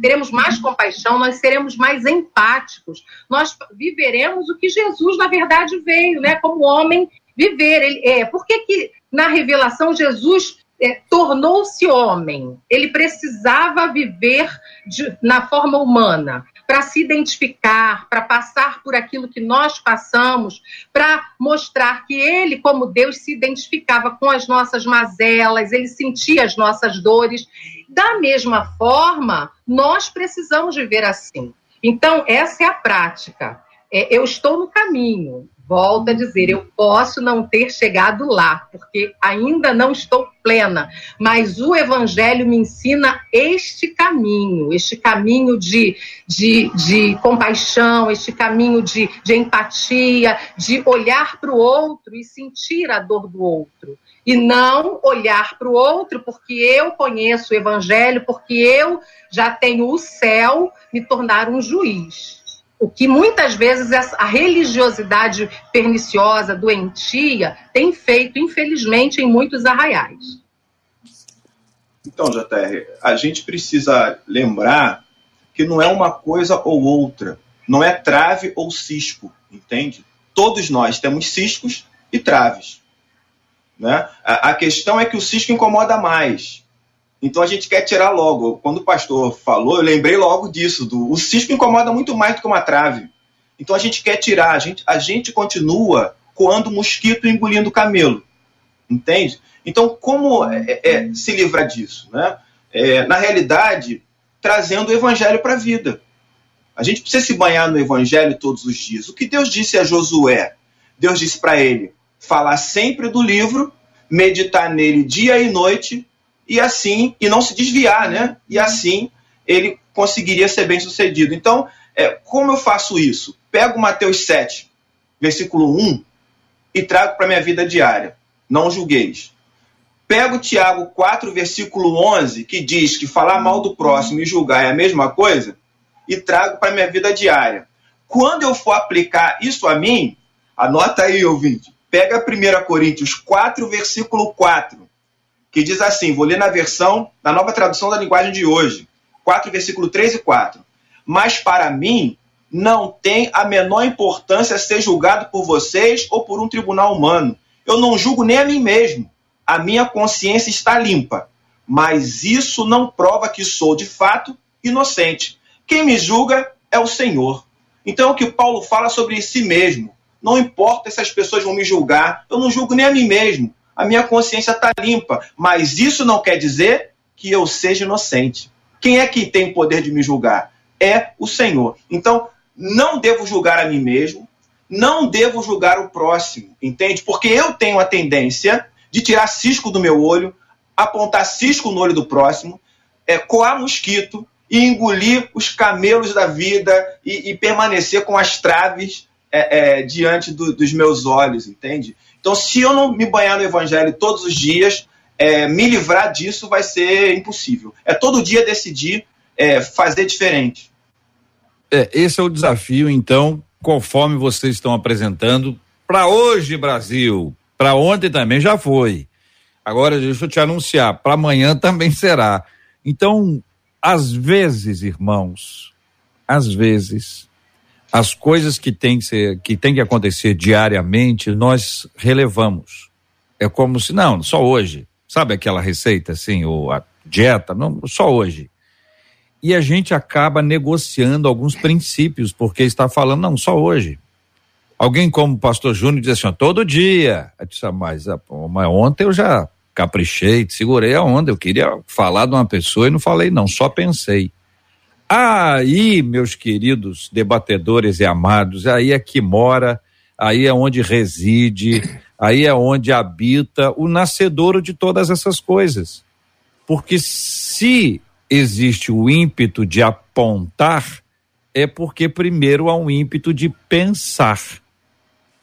teremos mais compaixão, nós seremos mais empáticos, nós viveremos o que Jesus, na verdade, veio, né, como homem viver. Ele, é, por que, que na revelação Jesus é, tornou-se homem? Ele precisava viver de, na forma humana para se identificar, para passar por aquilo que nós passamos, para mostrar que ele, como Deus, se identificava com as nossas mazelas, ele sentia as nossas dores. Da mesma forma, nós precisamos viver assim. Então, essa é a prática. É, eu estou no caminho, volto a dizer, eu posso não ter chegado lá, porque ainda não estou plena, mas o Evangelho me ensina este caminho, este caminho de, de, de compaixão, este caminho de, de empatia, de olhar para o outro e sentir a dor do outro. E não olhar para o outro porque eu conheço o Evangelho, porque eu já tenho o céu, me tornar um juiz. O que muitas vezes a religiosidade perniciosa, doentia, tem feito, infelizmente, em muitos arraiais. Então, JR, a gente precisa lembrar que não é uma coisa ou outra. Não é trave ou cisco, entende? Todos nós temos ciscos e traves. Né? A, a questão é que o cisco incomoda mais. Então a gente quer tirar logo. Quando o pastor falou, eu lembrei logo disso. Do, o cisco incomoda muito mais do que uma trave. Então a gente quer tirar. A gente, a gente continua coando mosquito e engolindo camelo. Entende? Então, como é, é, se livrar disso? Né? É, na realidade, trazendo o evangelho para a vida. A gente precisa se banhar no evangelho todos os dias. O que Deus disse a Josué? Deus disse para ele: falar sempre do livro, meditar nele dia e noite, e assim, e não se desviar, né? E assim ele conseguiria ser bem sucedido. Então, é, como eu faço isso? Pego Mateus 7, versículo 1, e trago para minha vida diária. Não julgueis. Pego Tiago 4, versículo 11, que diz que falar mal do próximo e julgar é a mesma coisa, e trago para minha vida diária. Quando eu for aplicar isso a mim, anota aí, ouvinte, pega 1 Coríntios 4, versículo 4, que diz assim: vou ler na versão, na nova tradução da linguagem de hoje, 4, versículo 3 e 4. Mas para mim, não tem a menor importância ser julgado por vocês ou por um tribunal humano. Eu não julgo nem a mim mesmo. A minha consciência está limpa. Mas isso não prova que sou, de fato, inocente. Quem me julga é o Senhor. Então, o que Paulo fala sobre si mesmo. Não importa se as pessoas vão me julgar, eu não julgo nem a mim mesmo. A minha consciência está limpa. Mas isso não quer dizer que eu seja inocente. Quem é que tem o poder de me julgar? É o Senhor. Então, não devo julgar a mim mesmo, não devo julgar o próximo, entende? Porque eu tenho a tendência de tirar cisco do meu olho, apontar cisco no olho do próximo, é, coar mosquito e engolir os camelos da vida e, e permanecer com as traves é, é, diante do, dos meus olhos, entende? Então, se eu não me banhar no evangelho todos os dias, é, me livrar disso vai ser impossível. É todo dia decidir é, fazer diferente. É, esse é o desafio, então, conforme vocês estão apresentando para hoje, Brasil. Para ontem também já foi. Agora, deixa eu te anunciar, para amanhã também será. Então, às vezes, irmãos, às vezes, as coisas que tem que, ser, que, tem que acontecer diariamente, nós relevamos. É como se, não, só hoje. Sabe aquela receita assim, ou a dieta? Não, só hoje. E a gente acaba negociando alguns princípios, porque está falando, não, só hoje. Alguém como o pastor Júnior diz assim, ó, todo dia. Eu disse, ah, mas, ah, mas ontem eu já caprichei, segurei a onda. Eu queria falar de uma pessoa e não falei, não, só pensei. Aí, meus queridos debatedores e amados, aí é que mora, aí é onde reside, aí é onde habita o nascedouro de todas essas coisas. Porque se existe o ímpeto de apontar, é porque primeiro há um ímpeto de pensar.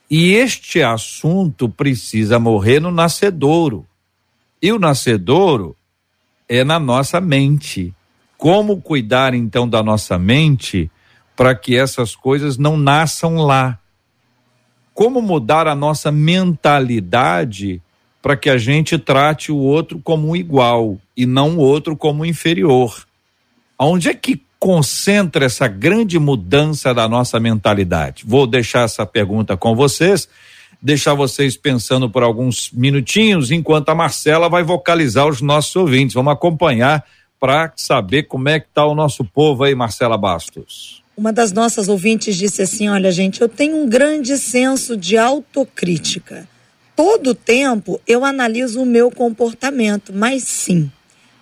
E este assunto precisa morrer no nascedouro. E o nascedouro é na nossa mente. Como cuidar então da nossa mente para que essas coisas não nasçam lá? Como mudar a nossa mentalidade para que a gente trate o outro como igual e não o outro como inferior? Onde é que concentra essa grande mudança da nossa mentalidade? Vou deixar essa pergunta com vocês, deixar vocês pensando por alguns minutinhos, enquanto a Marcela vai vocalizar os nossos ouvintes. Vamos acompanhar para saber como é que está o nosso povo aí, Marcela Bastos. Uma das nossas ouvintes disse assim: Olha, gente, eu tenho um grande senso de autocrítica. Todo tempo eu analiso o meu comportamento, mas sim,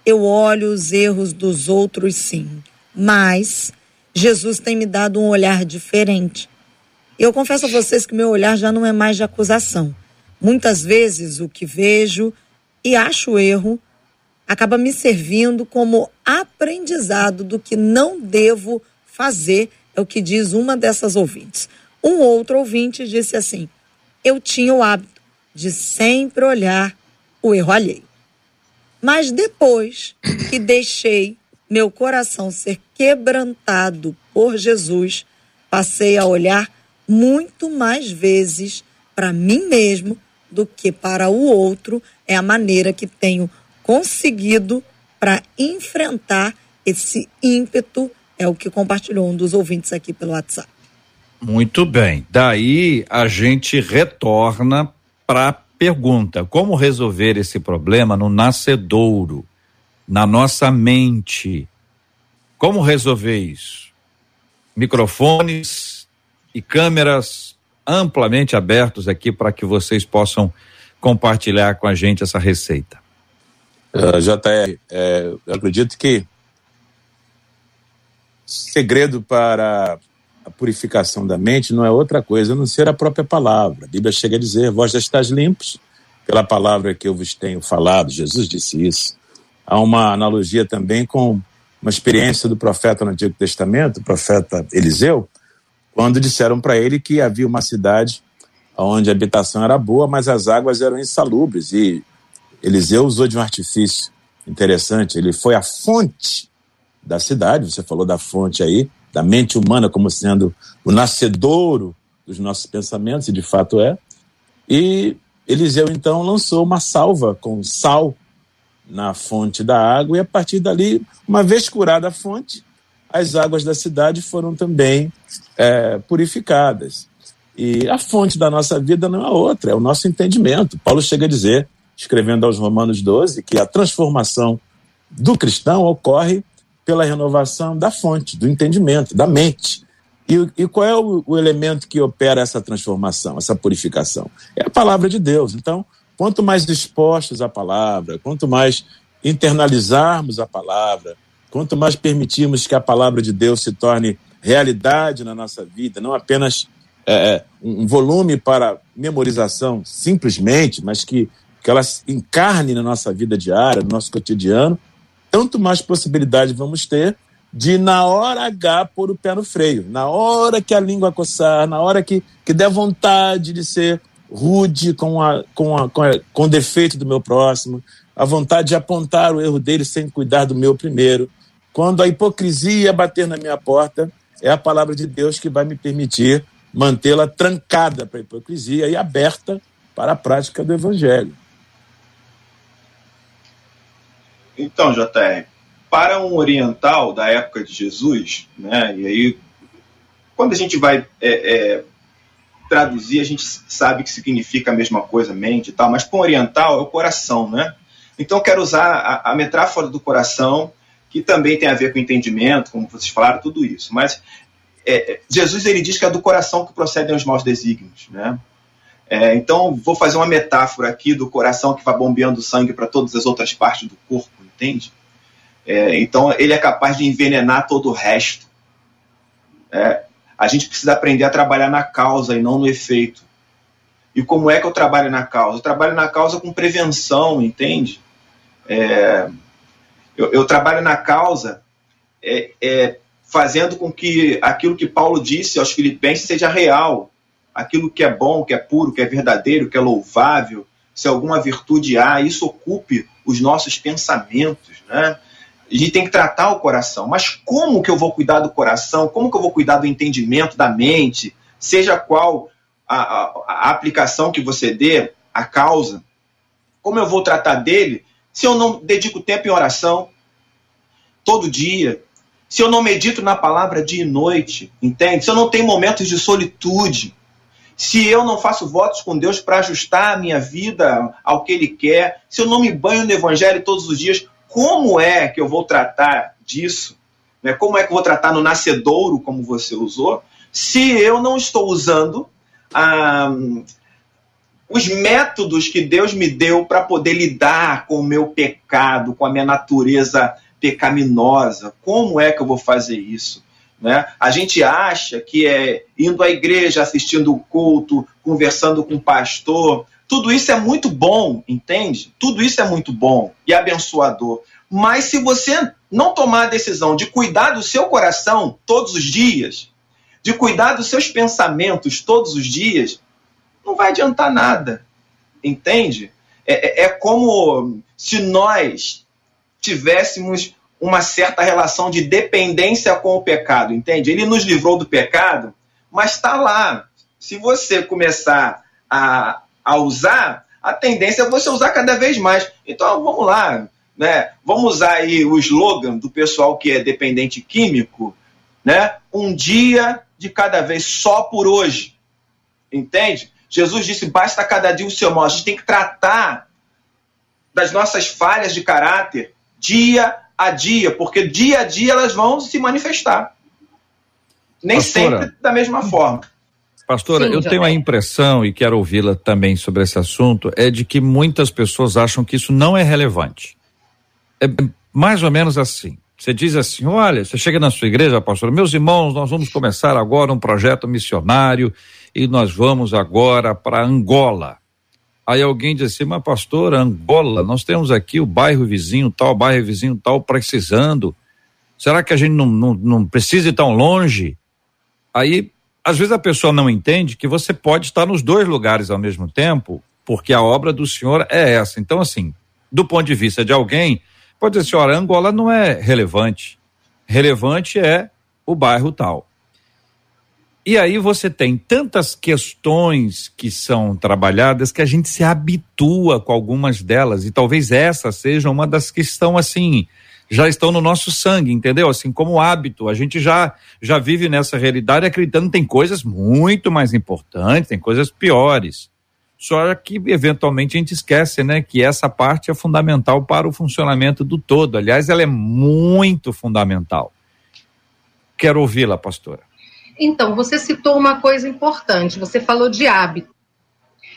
eu olho os erros dos outros, sim. Mas Jesus tem me dado um olhar diferente. Eu confesso a vocês que meu olhar já não é mais de acusação. Muitas vezes o que vejo e acho erro acaba me servindo como aprendizado do que não devo fazer, é o que diz uma dessas ouvintes. Um outro ouvinte disse assim: Eu tinha o hábito de sempre olhar o erro alheio. Mas depois que deixei meu coração ser quebrantado por Jesus, passei a olhar muito mais vezes para mim mesmo do que para o outro. É a maneira que tenho conseguido para enfrentar esse ímpeto, é o que compartilhou um dos ouvintes aqui pelo WhatsApp. Muito bem. Daí a gente retorna para a pergunta: como resolver esse problema no nascedouro? na nossa mente. Como resolver isso? Microfones e câmeras amplamente abertos aqui para que vocês possam compartilhar com a gente essa receita. Uh, JR, é, eu acredito que segredo para a purificação da mente não é outra coisa a não ser a própria palavra. A Bíblia chega a dizer: Vós já estáis limpos pela palavra que eu vos tenho falado. Jesus disse isso. Há uma analogia também com uma experiência do profeta no Antigo Testamento, o profeta Eliseu, quando disseram para ele que havia uma cidade onde a habitação era boa, mas as águas eram insalubres. E Eliseu usou de um artifício interessante. Ele foi à fonte da cidade, você falou da fonte aí, da mente humana como sendo o nascedouro dos nossos pensamentos, e de fato é. E Eliseu então lançou uma salva com sal na fonte da água, e a partir dali, uma vez curada a fonte, as águas da cidade foram também é, purificadas. E a fonte da nossa vida não é outra, é o nosso entendimento. Paulo chega a dizer, escrevendo aos Romanos 12, que a transformação do cristão ocorre pela renovação da fonte, do entendimento, da mente. E, e qual é o, o, elemento que opera essa transformação, essa purificação? É a palavra de Deus. Então, quanto mais dispostos à palavra, quanto mais internalizarmos a palavra, quanto mais permitirmos que a palavra de Deus se torne realidade na nossa vida, não apenas é, é um volume para memorização simplesmente, mas que, que ela encarne na nossa vida diária, no nosso cotidiano, tanto mais possibilidade vamos ter de, na hora H, pôr o pé no freio. Na hora que a língua coçar, na hora que, que der vontade de ser rude com, a, com, a, com, a, com o defeito do meu próximo, a vontade de apontar o erro dele sem cuidar do meu primeiro. Quando a hipocrisia bater na minha porta, é a palavra de Deus que vai me permitir mantê-la trancada para a hipocrisia e aberta para a prática do evangelho. Então, JR, para um oriental da época de Jesus, né, e aí, quando a gente vai é, é, traduzir, a gente sabe que significa a mesma coisa, mente e tal, mas para um oriental é o coração, né? Então, eu quero usar a, a metáfora do coração, que também tem a ver com entendimento, como vocês falaram, tudo isso. Mas é, é Jesus ele diz que é do coração que procedem os maus desígnios, né? É, então, vou fazer uma metáfora aqui do coração que vai bombeando sangue para todas as outras partes do corpo entende? É, então ele é capaz de envenenar todo o resto. É, a gente precisa aprender a trabalhar na causa e não no efeito. E como é que eu trabalho na causa? Eu trabalho na causa com prevenção, entende? É, eu, eu, trabalho na causa é, é, fazendo com que aquilo que Paulo disse aos Filipenses seja real. Aquilo que é bom, que é puro, que é verdadeiro, que é louvável, se alguma virtude há, isso ocupe os nossos pensamentos, né? A gente tem que tratar o coração. Mas como que eu vou cuidar do coração? Como que eu vou cuidar do entendimento da mente? Seja qual a, a, a aplicação que você dê, a causa. Como eu vou tratar dele se eu não dedico tempo em oração todo dia? Se eu não medito na palavra dia e noite, entende? Se eu não tenho momentos de solitude, se eu não faço votos com Deus para ajustar a minha vida ao que Ele quer, se eu não me banho no Evangelho todos os dias, como é que eu vou tratar disso? Né? Como é que eu vou tratar no nascedouro, como você usou, se eu não estou usando ah, os métodos que Deus me deu para poder lidar com o meu pecado, com a minha natureza pecaminosa? Como é que eu vou fazer isso? Né? A gente acha que é indo à igreja, assistindo o culto, conversando com o pastor, tudo isso é muito bom, entende? Tudo isso é muito bom e abençoador. Mas se você não tomar a decisão de cuidar do seu coração todos os dias, de cuidar dos seus pensamentos todos os dias, não vai adiantar nada, entende? É, é, é como se nós tivéssemos uma certa relação de dependência com o pecado, entende? Ele nos livrou do pecado, mas está lá. Se você começar a, a usar, a tendência é você usar cada vez mais. Então vamos lá, né? Vamos usar aí o slogan do pessoal que é dependente químico, né? Um dia de cada vez, só por hoje. Entende? Jesus disse: basta cada dia o seu mal. A gente tem que tratar das nossas falhas de caráter dia a dia, porque dia a dia elas vão se manifestar. Nem Pastora, sempre da mesma forma. Pastora, Sim, eu tenho a impressão, e quero ouvi-la também sobre esse assunto, é de que muitas pessoas acham que isso não é relevante. É mais ou menos assim. Você diz assim: olha, você chega na sua igreja, pastor, meus irmãos, nós vamos começar agora um projeto missionário e nós vamos agora para Angola. Aí alguém diz assim, mas pastor, Angola, nós temos aqui o bairro vizinho tal, bairro vizinho tal precisando. Será que a gente não, não, não precisa ir tão longe? Aí, às vezes a pessoa não entende que você pode estar nos dois lugares ao mesmo tempo, porque a obra do Senhor é essa. Então, assim, do ponto de vista de alguém, Pode dizer, senhora, Angola não é relevante. Relevante é o bairro tal. E aí você tem tantas questões que são trabalhadas que a gente se habitua com algumas delas e talvez essa seja uma das que estão assim, já estão no nosso sangue, entendeu? Assim como hábito, a gente já já vive nessa realidade acreditando que tem coisas muito mais importantes, tem coisas piores. Só que eventualmente a gente esquece, né, que essa parte é fundamental para o funcionamento do todo. Aliás, ela é muito fundamental. Quero ouvi-la, pastora. Então, você citou uma coisa importante. Você falou de hábito.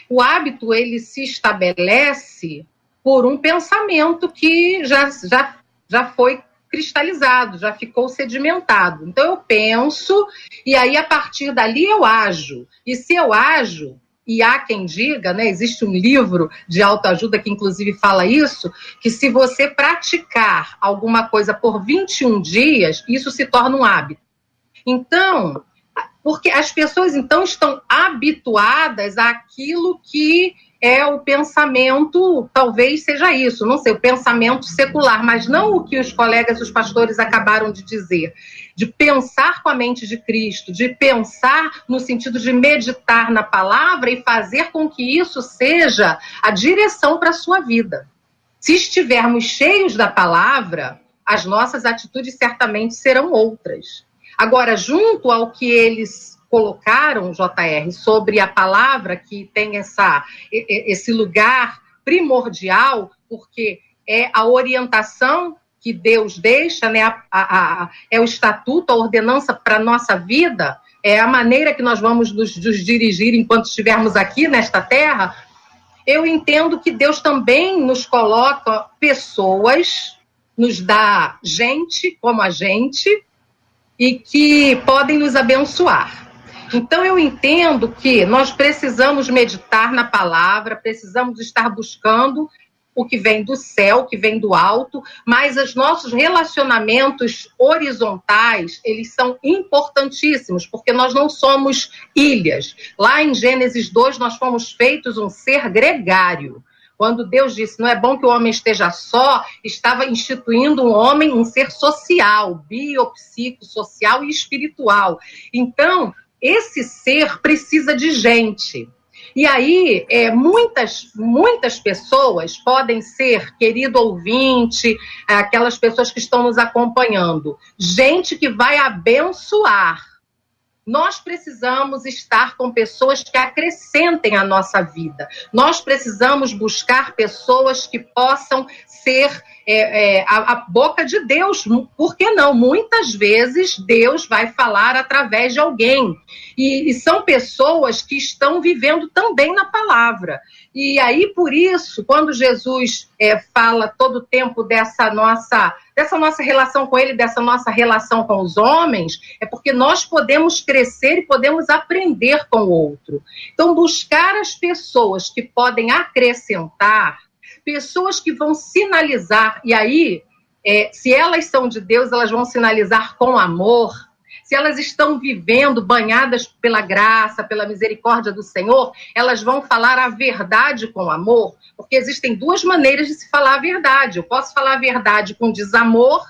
O hábito ele se estabelece por um pensamento que já, já, já foi cristalizado, já ficou sedimentado. Então eu penso e aí a partir dali eu ajo. E se eu ajo, e há quem diga, né, existe um livro de autoajuda que inclusive fala isso, que se você praticar alguma coisa por 21 dias, isso se torna um hábito. Então, porque as pessoas então estão habituadas àquilo que é o pensamento, talvez seja isso, não sei, o pensamento secular, mas não o que os colegas, os pastores acabaram de dizer, de pensar com a mente de Cristo, de pensar no sentido de meditar na palavra e fazer com que isso seja a direção para a sua vida. Se estivermos cheios da palavra, as nossas atitudes certamente serão outras. Agora, junto ao que eles colocaram, JR, sobre a palavra que tem essa, esse lugar primordial, porque é a orientação que Deus deixa, né, a, a, a, é o estatuto, a ordenança para a nossa vida, é a maneira que nós vamos nos, nos dirigir enquanto estivermos aqui nesta terra. Eu entendo que Deus também nos coloca pessoas, nos dá gente como a gente, e que podem nos abençoar. Então, eu entendo que nós precisamos meditar na palavra, precisamos estar buscando o que vem do céu, o que vem do alto, mas os nossos relacionamentos horizontais, eles são importantíssimos, porque nós não somos ilhas. Lá em Gênesis 2, nós fomos feitos um ser gregário. Quando Deus disse, não é bom que o homem esteja só, estava instituindo um homem, um ser social, biopsicossocial e espiritual. Então, esse ser precisa de gente. E aí, é, muitas, muitas pessoas podem ser, querido ouvinte, aquelas pessoas que estão nos acompanhando, gente que vai abençoar. Nós precisamos estar com pessoas que acrescentem a nossa vida. Nós precisamos buscar pessoas que possam ser é, é, a, a, boca de Deus. Por que não? Muitas vezes Deus vai falar através de alguém. E, e são pessoas que estão vivendo também na palavra. E aí, por isso, quando Jesus é, fala todo o tempo dessa nossa, dessa nossa relação com Ele, dessa nossa relação com os homens, é porque nós podemos crescer e podemos aprender com o outro. Então, buscar as pessoas que podem acrescentar pessoas que vão sinalizar, e aí, é, se elas são de Deus, elas vão sinalizar com amor. Se elas estão vivendo banhadas pela graça, pela misericórdia do Senhor, elas vão falar a verdade com amor, porque existem duas maneiras de se falar a verdade. Eu posso falar a verdade com desamor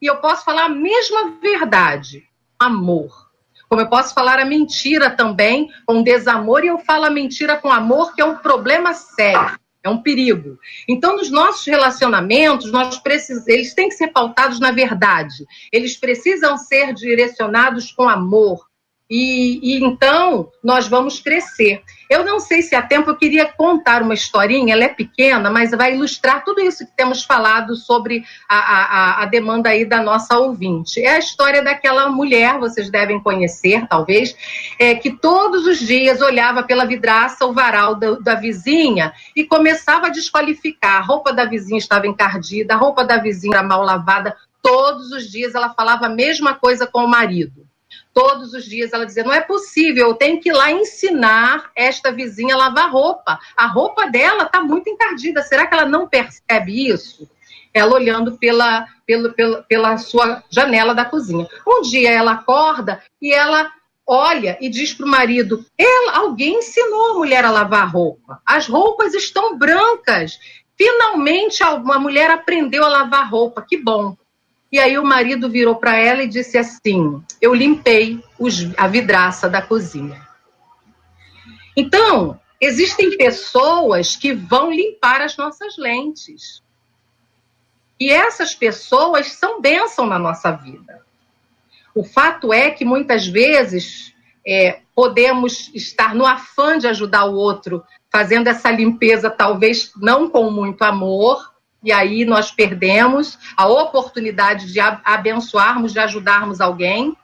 e eu posso falar a mesma verdade, amor. Como eu posso falar a mentira também com desamor e eu falo a mentira com amor, que é um problema sério. É um perigo. Então, nos nossos relacionamentos, nós precis... eles têm que ser pautados na verdade. Eles precisam ser direcionados com amor. E, e, então nós vamos crescer. Eu não sei se há tempo, eu queria contar uma historinha, ela é pequena, mas vai ilustrar tudo isso que temos falado sobre a, a, a demanda aí da nossa ouvinte. É a história daquela mulher, vocês devem conhecer, talvez, é, que todos os dias olhava pela vidraça o varal da, da vizinha e começava a desqualificar. A roupa da vizinha estava encardida, a roupa da vizinha era mal lavada. Todos os dias ela falava a mesma coisa com o marido todos os dias ela dizia: não é possível, eu tenho que ir lá ensinar esta vizinha a lavar roupa. A roupa dela está muito encardida. Será que ela não percebe isso? Ela olhando pela, pela, pela, pela sua janela da cozinha. Um dia ela acorda e ela olha e diz para o marido: ela, alguém ensinou a mulher a lavar roupa. As roupas estão brancas. Finalmente uma mulher aprendeu a lavar roupa. Que bom. E aí o marido virou para ela e disse assim: Eu limpei os, a vidraça da cozinha. Então, existem pessoas que vão limpar as nossas lentes. E essas pessoas são bênção na nossa vida. O fato é que muitas vezes é, podemos estar no afã de ajudar o outro, fazendo essa limpeza, talvez não com muito amor, e aí nós perdemos a oportunidade de abençoarmos, de ajudarmos alguém.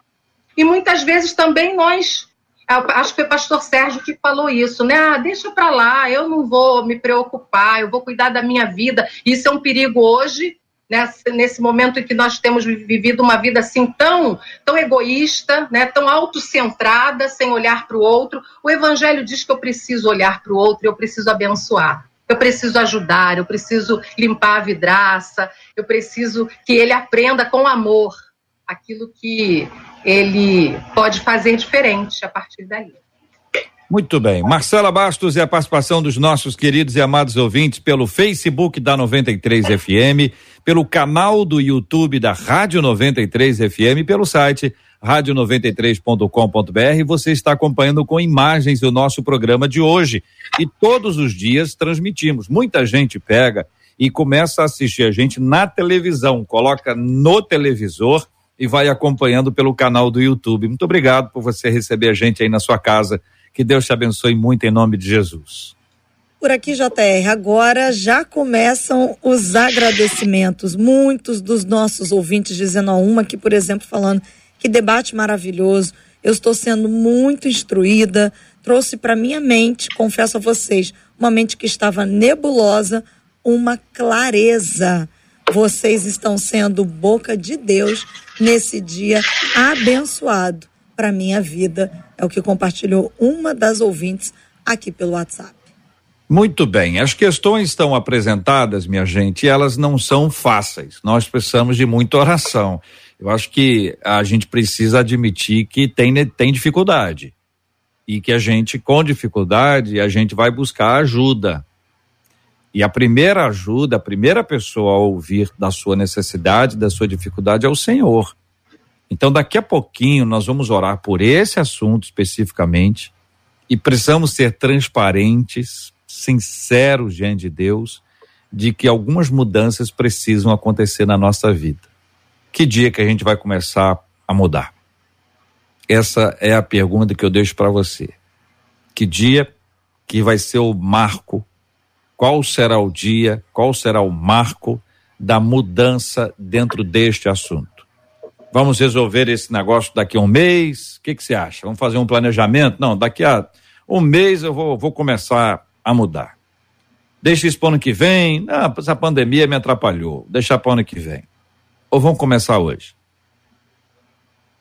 E muitas vezes também nós, acho que foi o pastor Sérgio que falou isso, né? Ah, deixa para lá, eu não vou me preocupar, eu vou cuidar da minha vida. Isso é um perigo hoje, né? nesse momento em que nós temos vivido uma vida assim tão, tão egoísta, né? tão autocentrada, sem olhar para o outro. O Evangelho diz que eu preciso olhar para o outro, eu preciso abençoar eu preciso ajudar, eu preciso limpar a vidraça, eu preciso que ele aprenda com amor aquilo que ele pode fazer diferente a partir daí. Muito bem. Marcela Bastos e a participação dos nossos queridos e amados ouvintes pelo Facebook da 93 FM, pelo canal do YouTube da Rádio 93 FM, pelo site rádio93.com.br. Você está acompanhando com imagens o nosso programa de hoje. E todos os dias transmitimos. Muita gente pega e começa a assistir a gente na televisão, coloca no televisor e vai acompanhando pelo canal do YouTube. Muito obrigado por você receber a gente aí na sua casa. Que Deus te abençoe muito em nome de Jesus. Por aqui, JR, agora já começam os agradecimentos. Muitos dos nossos ouvintes dizendo a uma que, por exemplo, falando que debate maravilhoso. Eu estou sendo muito instruída, trouxe para minha mente, confesso a vocês, uma mente que estava nebulosa, uma clareza. Vocês estão sendo boca de Deus nesse dia abençoado para minha vida. É o que compartilhou uma das ouvintes aqui pelo WhatsApp. Muito bem, as questões estão apresentadas, minha gente, e elas não são fáceis. Nós precisamos de muita oração. Eu acho que a gente precisa admitir que tem, tem dificuldade. E que a gente, com dificuldade, a gente vai buscar ajuda. E a primeira ajuda, a primeira pessoa a ouvir da sua necessidade, da sua dificuldade é o Senhor. Então, daqui a pouquinho, nós vamos orar por esse assunto especificamente. E precisamos ser transparentes, sinceros diante de Deus, de que algumas mudanças precisam acontecer na nossa vida que dia que a gente vai começar a mudar? Essa é a pergunta que eu deixo para você. Que dia que vai ser o marco? Qual será o dia? Qual será o marco da mudança dentro deste assunto? Vamos resolver esse negócio daqui a um mês? O que, que você acha? Vamos fazer um planejamento? Não, daqui a um mês eu vou, vou começar a mudar. Deixa isso para o ano que vem. Não, essa pandemia me atrapalhou. Deixa para o ano que vem ou vamos começar hoje?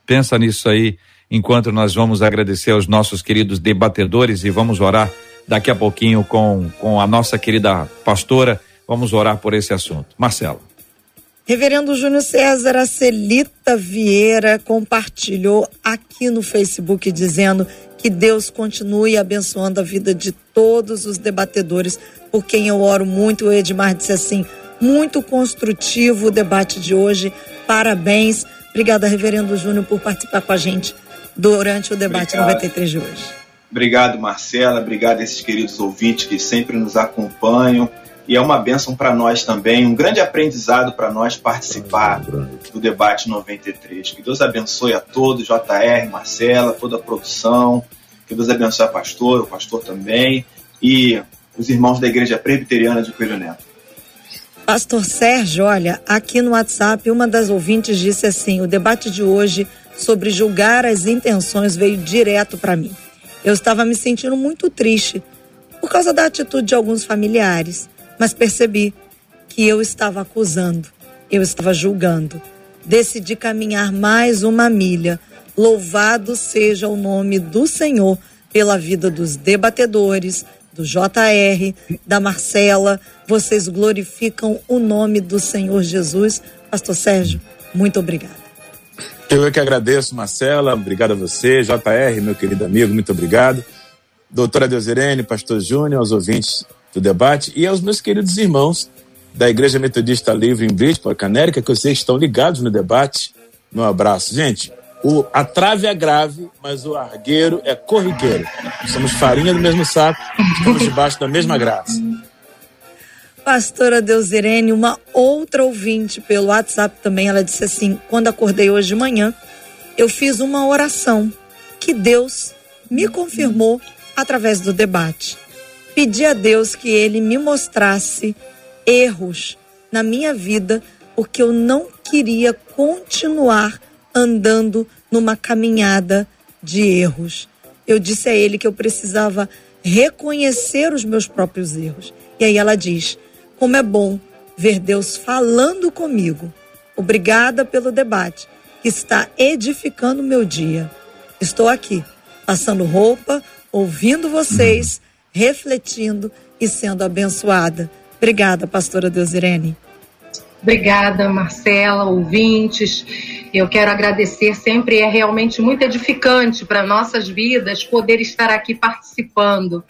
Pensa nisso aí enquanto nós vamos agradecer aos nossos queridos debatedores e vamos orar daqui a pouquinho com, com a nossa querida pastora. Vamos orar por esse assunto. Marcelo. Reverendo Júnior César, a Celita Vieira compartilhou aqui no Facebook dizendo que Deus continue abençoando a vida de todos os debatedores, por quem eu oro muito. O Edmar disse assim: muito construtivo o debate de hoje. Parabéns. Obrigada, Reverendo Júnior, por participar com a gente durante o debate Obrigado. 93 de hoje. Obrigado, Marcela. Obrigado a esses queridos ouvintes que sempre nos acompanham. e é uma bênção para nós também, um grande aprendizado para nós participar do debate 93. Que Deus abençoe a todos, JR, Marcela, toda a produção, que Deus abençoe a pastor, o pastor também, e os irmãos da Igreja Presbiteriana de Coelho Neto. Pastor Sérgio, olha, aqui no WhatsApp, uma das ouvintes disse assim: o debate de hoje sobre julgar as intenções veio direto para mim. Eu estava me sentindo muito triste por causa da atitude de alguns familiares, mas percebi que eu estava acusando, eu estava julgando. Decidi caminhar mais uma milha. Louvado seja o nome do Senhor pela vida dos debatedores, do JR, da Marcela. Vocês glorificam o nome do Senhor Jesus. Pastor Sérgio, muito obrigada. Eu é que agradeço, Marcela. Obrigado a você, JR, meu querido amigo, muito obrigado. Doutora Deusirene, Pastor Júnior, aos ouvintes do debate e aos meus queridos irmãos da Igreja Metodista Livre em Bridgeport, Canérica, que vocês estão ligados no debate. Meu abraço. Gente, o, a trave é grave, mas o argueiro é corriqueiro. Somos farinha do mesmo saco, estamos debaixo da mesma graça. Pastora Deusirene, uma outra ouvinte pelo WhatsApp também, ela disse assim: quando acordei hoje de manhã, eu fiz uma oração que Deus me confirmou através do debate. Pedi a Deus que ele me mostrasse erros na minha vida, porque eu não queria continuar andando numa caminhada de erros. Eu disse a ele que eu precisava reconhecer os meus próprios erros. E aí ela diz: Como é bom ver Deus falando comigo. Obrigada pelo debate que está edificando o meu dia. Estou aqui, passando roupa, ouvindo vocês, refletindo e sendo abençoada. Obrigada, pastora Deusirene. Obrigada, Marcela, ouvintes. Eu quero agradecer, sempre é realmente muito edificante para nossas vidas poder estar aqui participando.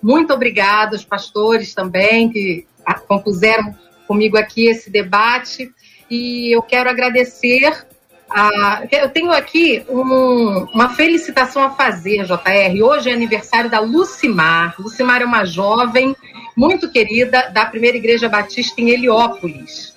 Muito obrigada, os pastores também, que compuseram comigo aqui esse debate. E eu quero agradecer ah, eu tenho aqui um, uma felicitação a fazer, JR. Hoje é aniversário da Lucimar. Lucimar é uma jovem muito querida da Primeira Igreja Batista em Heliópolis.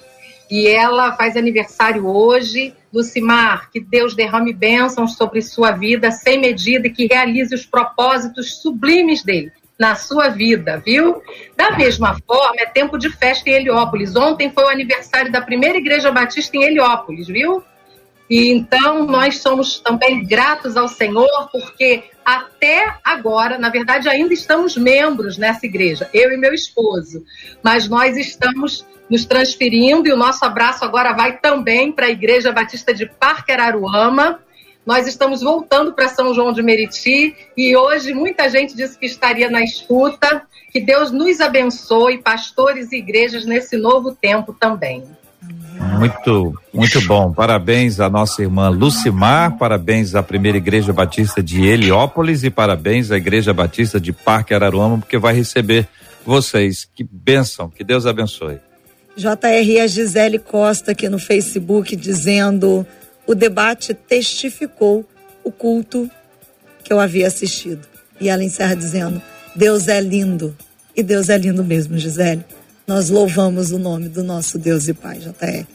E ela faz aniversário hoje. Lucimar, que Deus derrame bênçãos sobre sua vida sem medida e que realize os propósitos sublimes dele na sua vida, viu? Da mesma forma, é tempo de festa em Heliópolis. Ontem foi o aniversário da Primeira Igreja Batista em Heliópolis, viu? E então nós somos também gratos ao Senhor, porque até agora, na verdade, ainda estamos membros nessa igreja, eu e meu esposo, mas nós estamos nos transferindo e o nosso abraço agora vai também para a Igreja Batista de Parque Araruama. Nós estamos voltando para São João de Meriti e hoje muita gente disse que estaria na escuta. Que Deus nos abençoe, pastores e igrejas, nesse novo tempo também. Muito, muito bom. Parabéns à nossa irmã Lucimar, parabéns à Primeira Igreja Batista de Heliópolis e parabéns à Igreja Batista de Parque Araruama, porque vai receber vocês. Que bênção, que Deus abençoe. JR a Gisele Costa aqui no Facebook dizendo: o debate testificou o culto que eu havia assistido. E ela encerra dizendo: Deus é lindo. E Deus é lindo mesmo, Gisele. Nós louvamos o nome do nosso Deus e Pai, JR.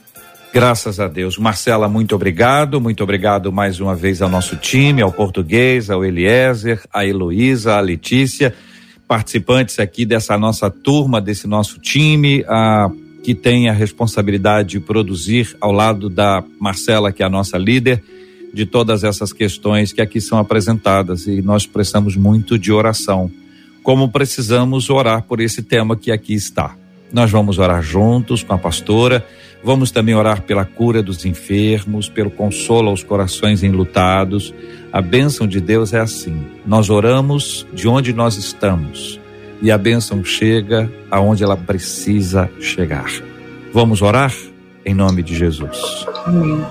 Graças a Deus. Marcela, muito obrigado. Muito obrigado mais uma vez ao nosso time, ao português, ao Eliezer, à Heloísa, à Letícia, participantes aqui dessa nossa turma, desse nosso time, a, que tem a responsabilidade de produzir ao lado da Marcela, que é a nossa líder, de todas essas questões que aqui são apresentadas. E nós precisamos muito de oração. Como precisamos orar por esse tema que aqui está. Nós vamos orar juntos com a pastora, vamos também orar pela cura dos enfermos, pelo consolo aos corações enlutados. A bênção de Deus é assim: nós oramos de onde nós estamos e a bênção chega aonde ela precisa chegar. Vamos orar em nome de Jesus. Amém.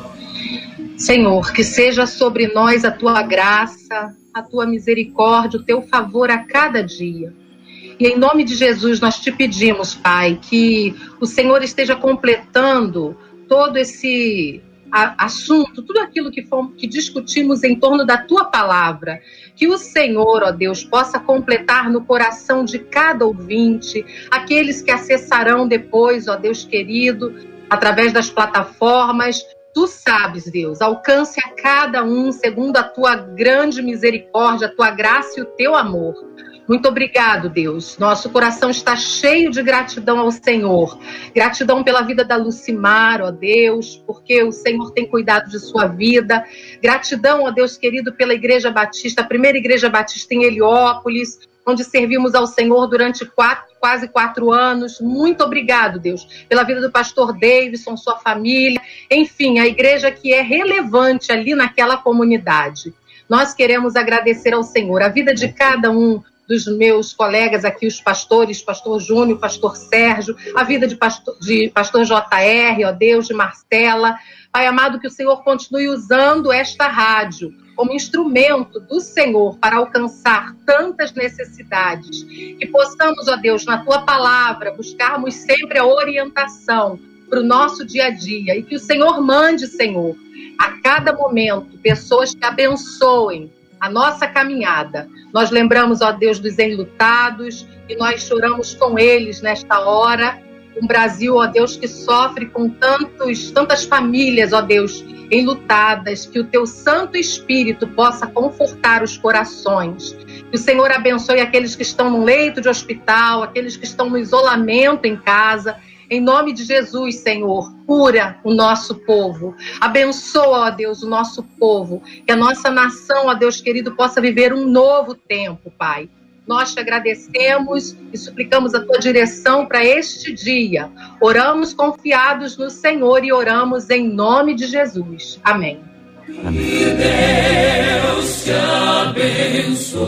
Senhor, que seja sobre nós a tua graça, a tua misericórdia, o teu favor a cada dia e em nome de Jesus nós te pedimos, Pai, que o Senhor esteja completando todo esse assunto, tudo aquilo que, fomos, que discutimos em torno da tua palavra. Que o Senhor, ó Deus, possa completar no coração de cada ouvinte, aqueles que acessarão depois, ó Deus querido, através das plataformas. Tu sabes, Deus, alcance a cada um segundo a tua grande misericórdia, a tua graça e o teu amor. Muito obrigado, Deus. Nosso coração está cheio de gratidão ao Senhor. Gratidão pela vida da Lucimar, ó Deus, porque o Senhor tem cuidado de sua vida. Gratidão, ó Deus querido, pela Igreja Batista, a primeira Igreja Batista em Heliópolis, onde servimos ao Senhor durante quatro, quase quatro anos. Muito obrigado, Deus, pela vida do pastor Davidson, sua família, enfim, a igreja que é relevante ali naquela comunidade. Nós queremos agradecer ao Senhor a vida de cada um dos meus colegas aqui, os pastores, pastor Júnior, pastor Sérgio, a vida de pastor, de pastor JR, ó Deus, de Marcela. Pai amado, que o Senhor continue usando esta rádio como instrumento do Senhor para alcançar tantas necessidades. Que possamos, ó Deus, na tua palavra, buscarmos sempre a orientação para o nosso dia a dia e que o Senhor mande, Senhor, a cada momento, pessoas que abençoem a nossa caminhada. Nós lembramos, ó Deus, dos enlutados e nós choramos com eles nesta hora. Um Brasil, ó Deus, que sofre com tantos, tantas famílias, ó Deus, enlutadas, que o teu Santo Espírito possa confortar os corações. Que o Senhor abençoe aqueles que estão no leito de hospital, aqueles que estão no isolamento em casa em nome de Jesus, Senhor, cura o nosso povo. Abençoa, ó Deus, o nosso povo. Que a nossa nação, ó Deus querido, possa viver um novo tempo, Pai. Nós te agradecemos e suplicamos a tua direção para este dia. Oramos confiados no Senhor e oramos em nome de Jesus. Amém. Que Deus te abençoe.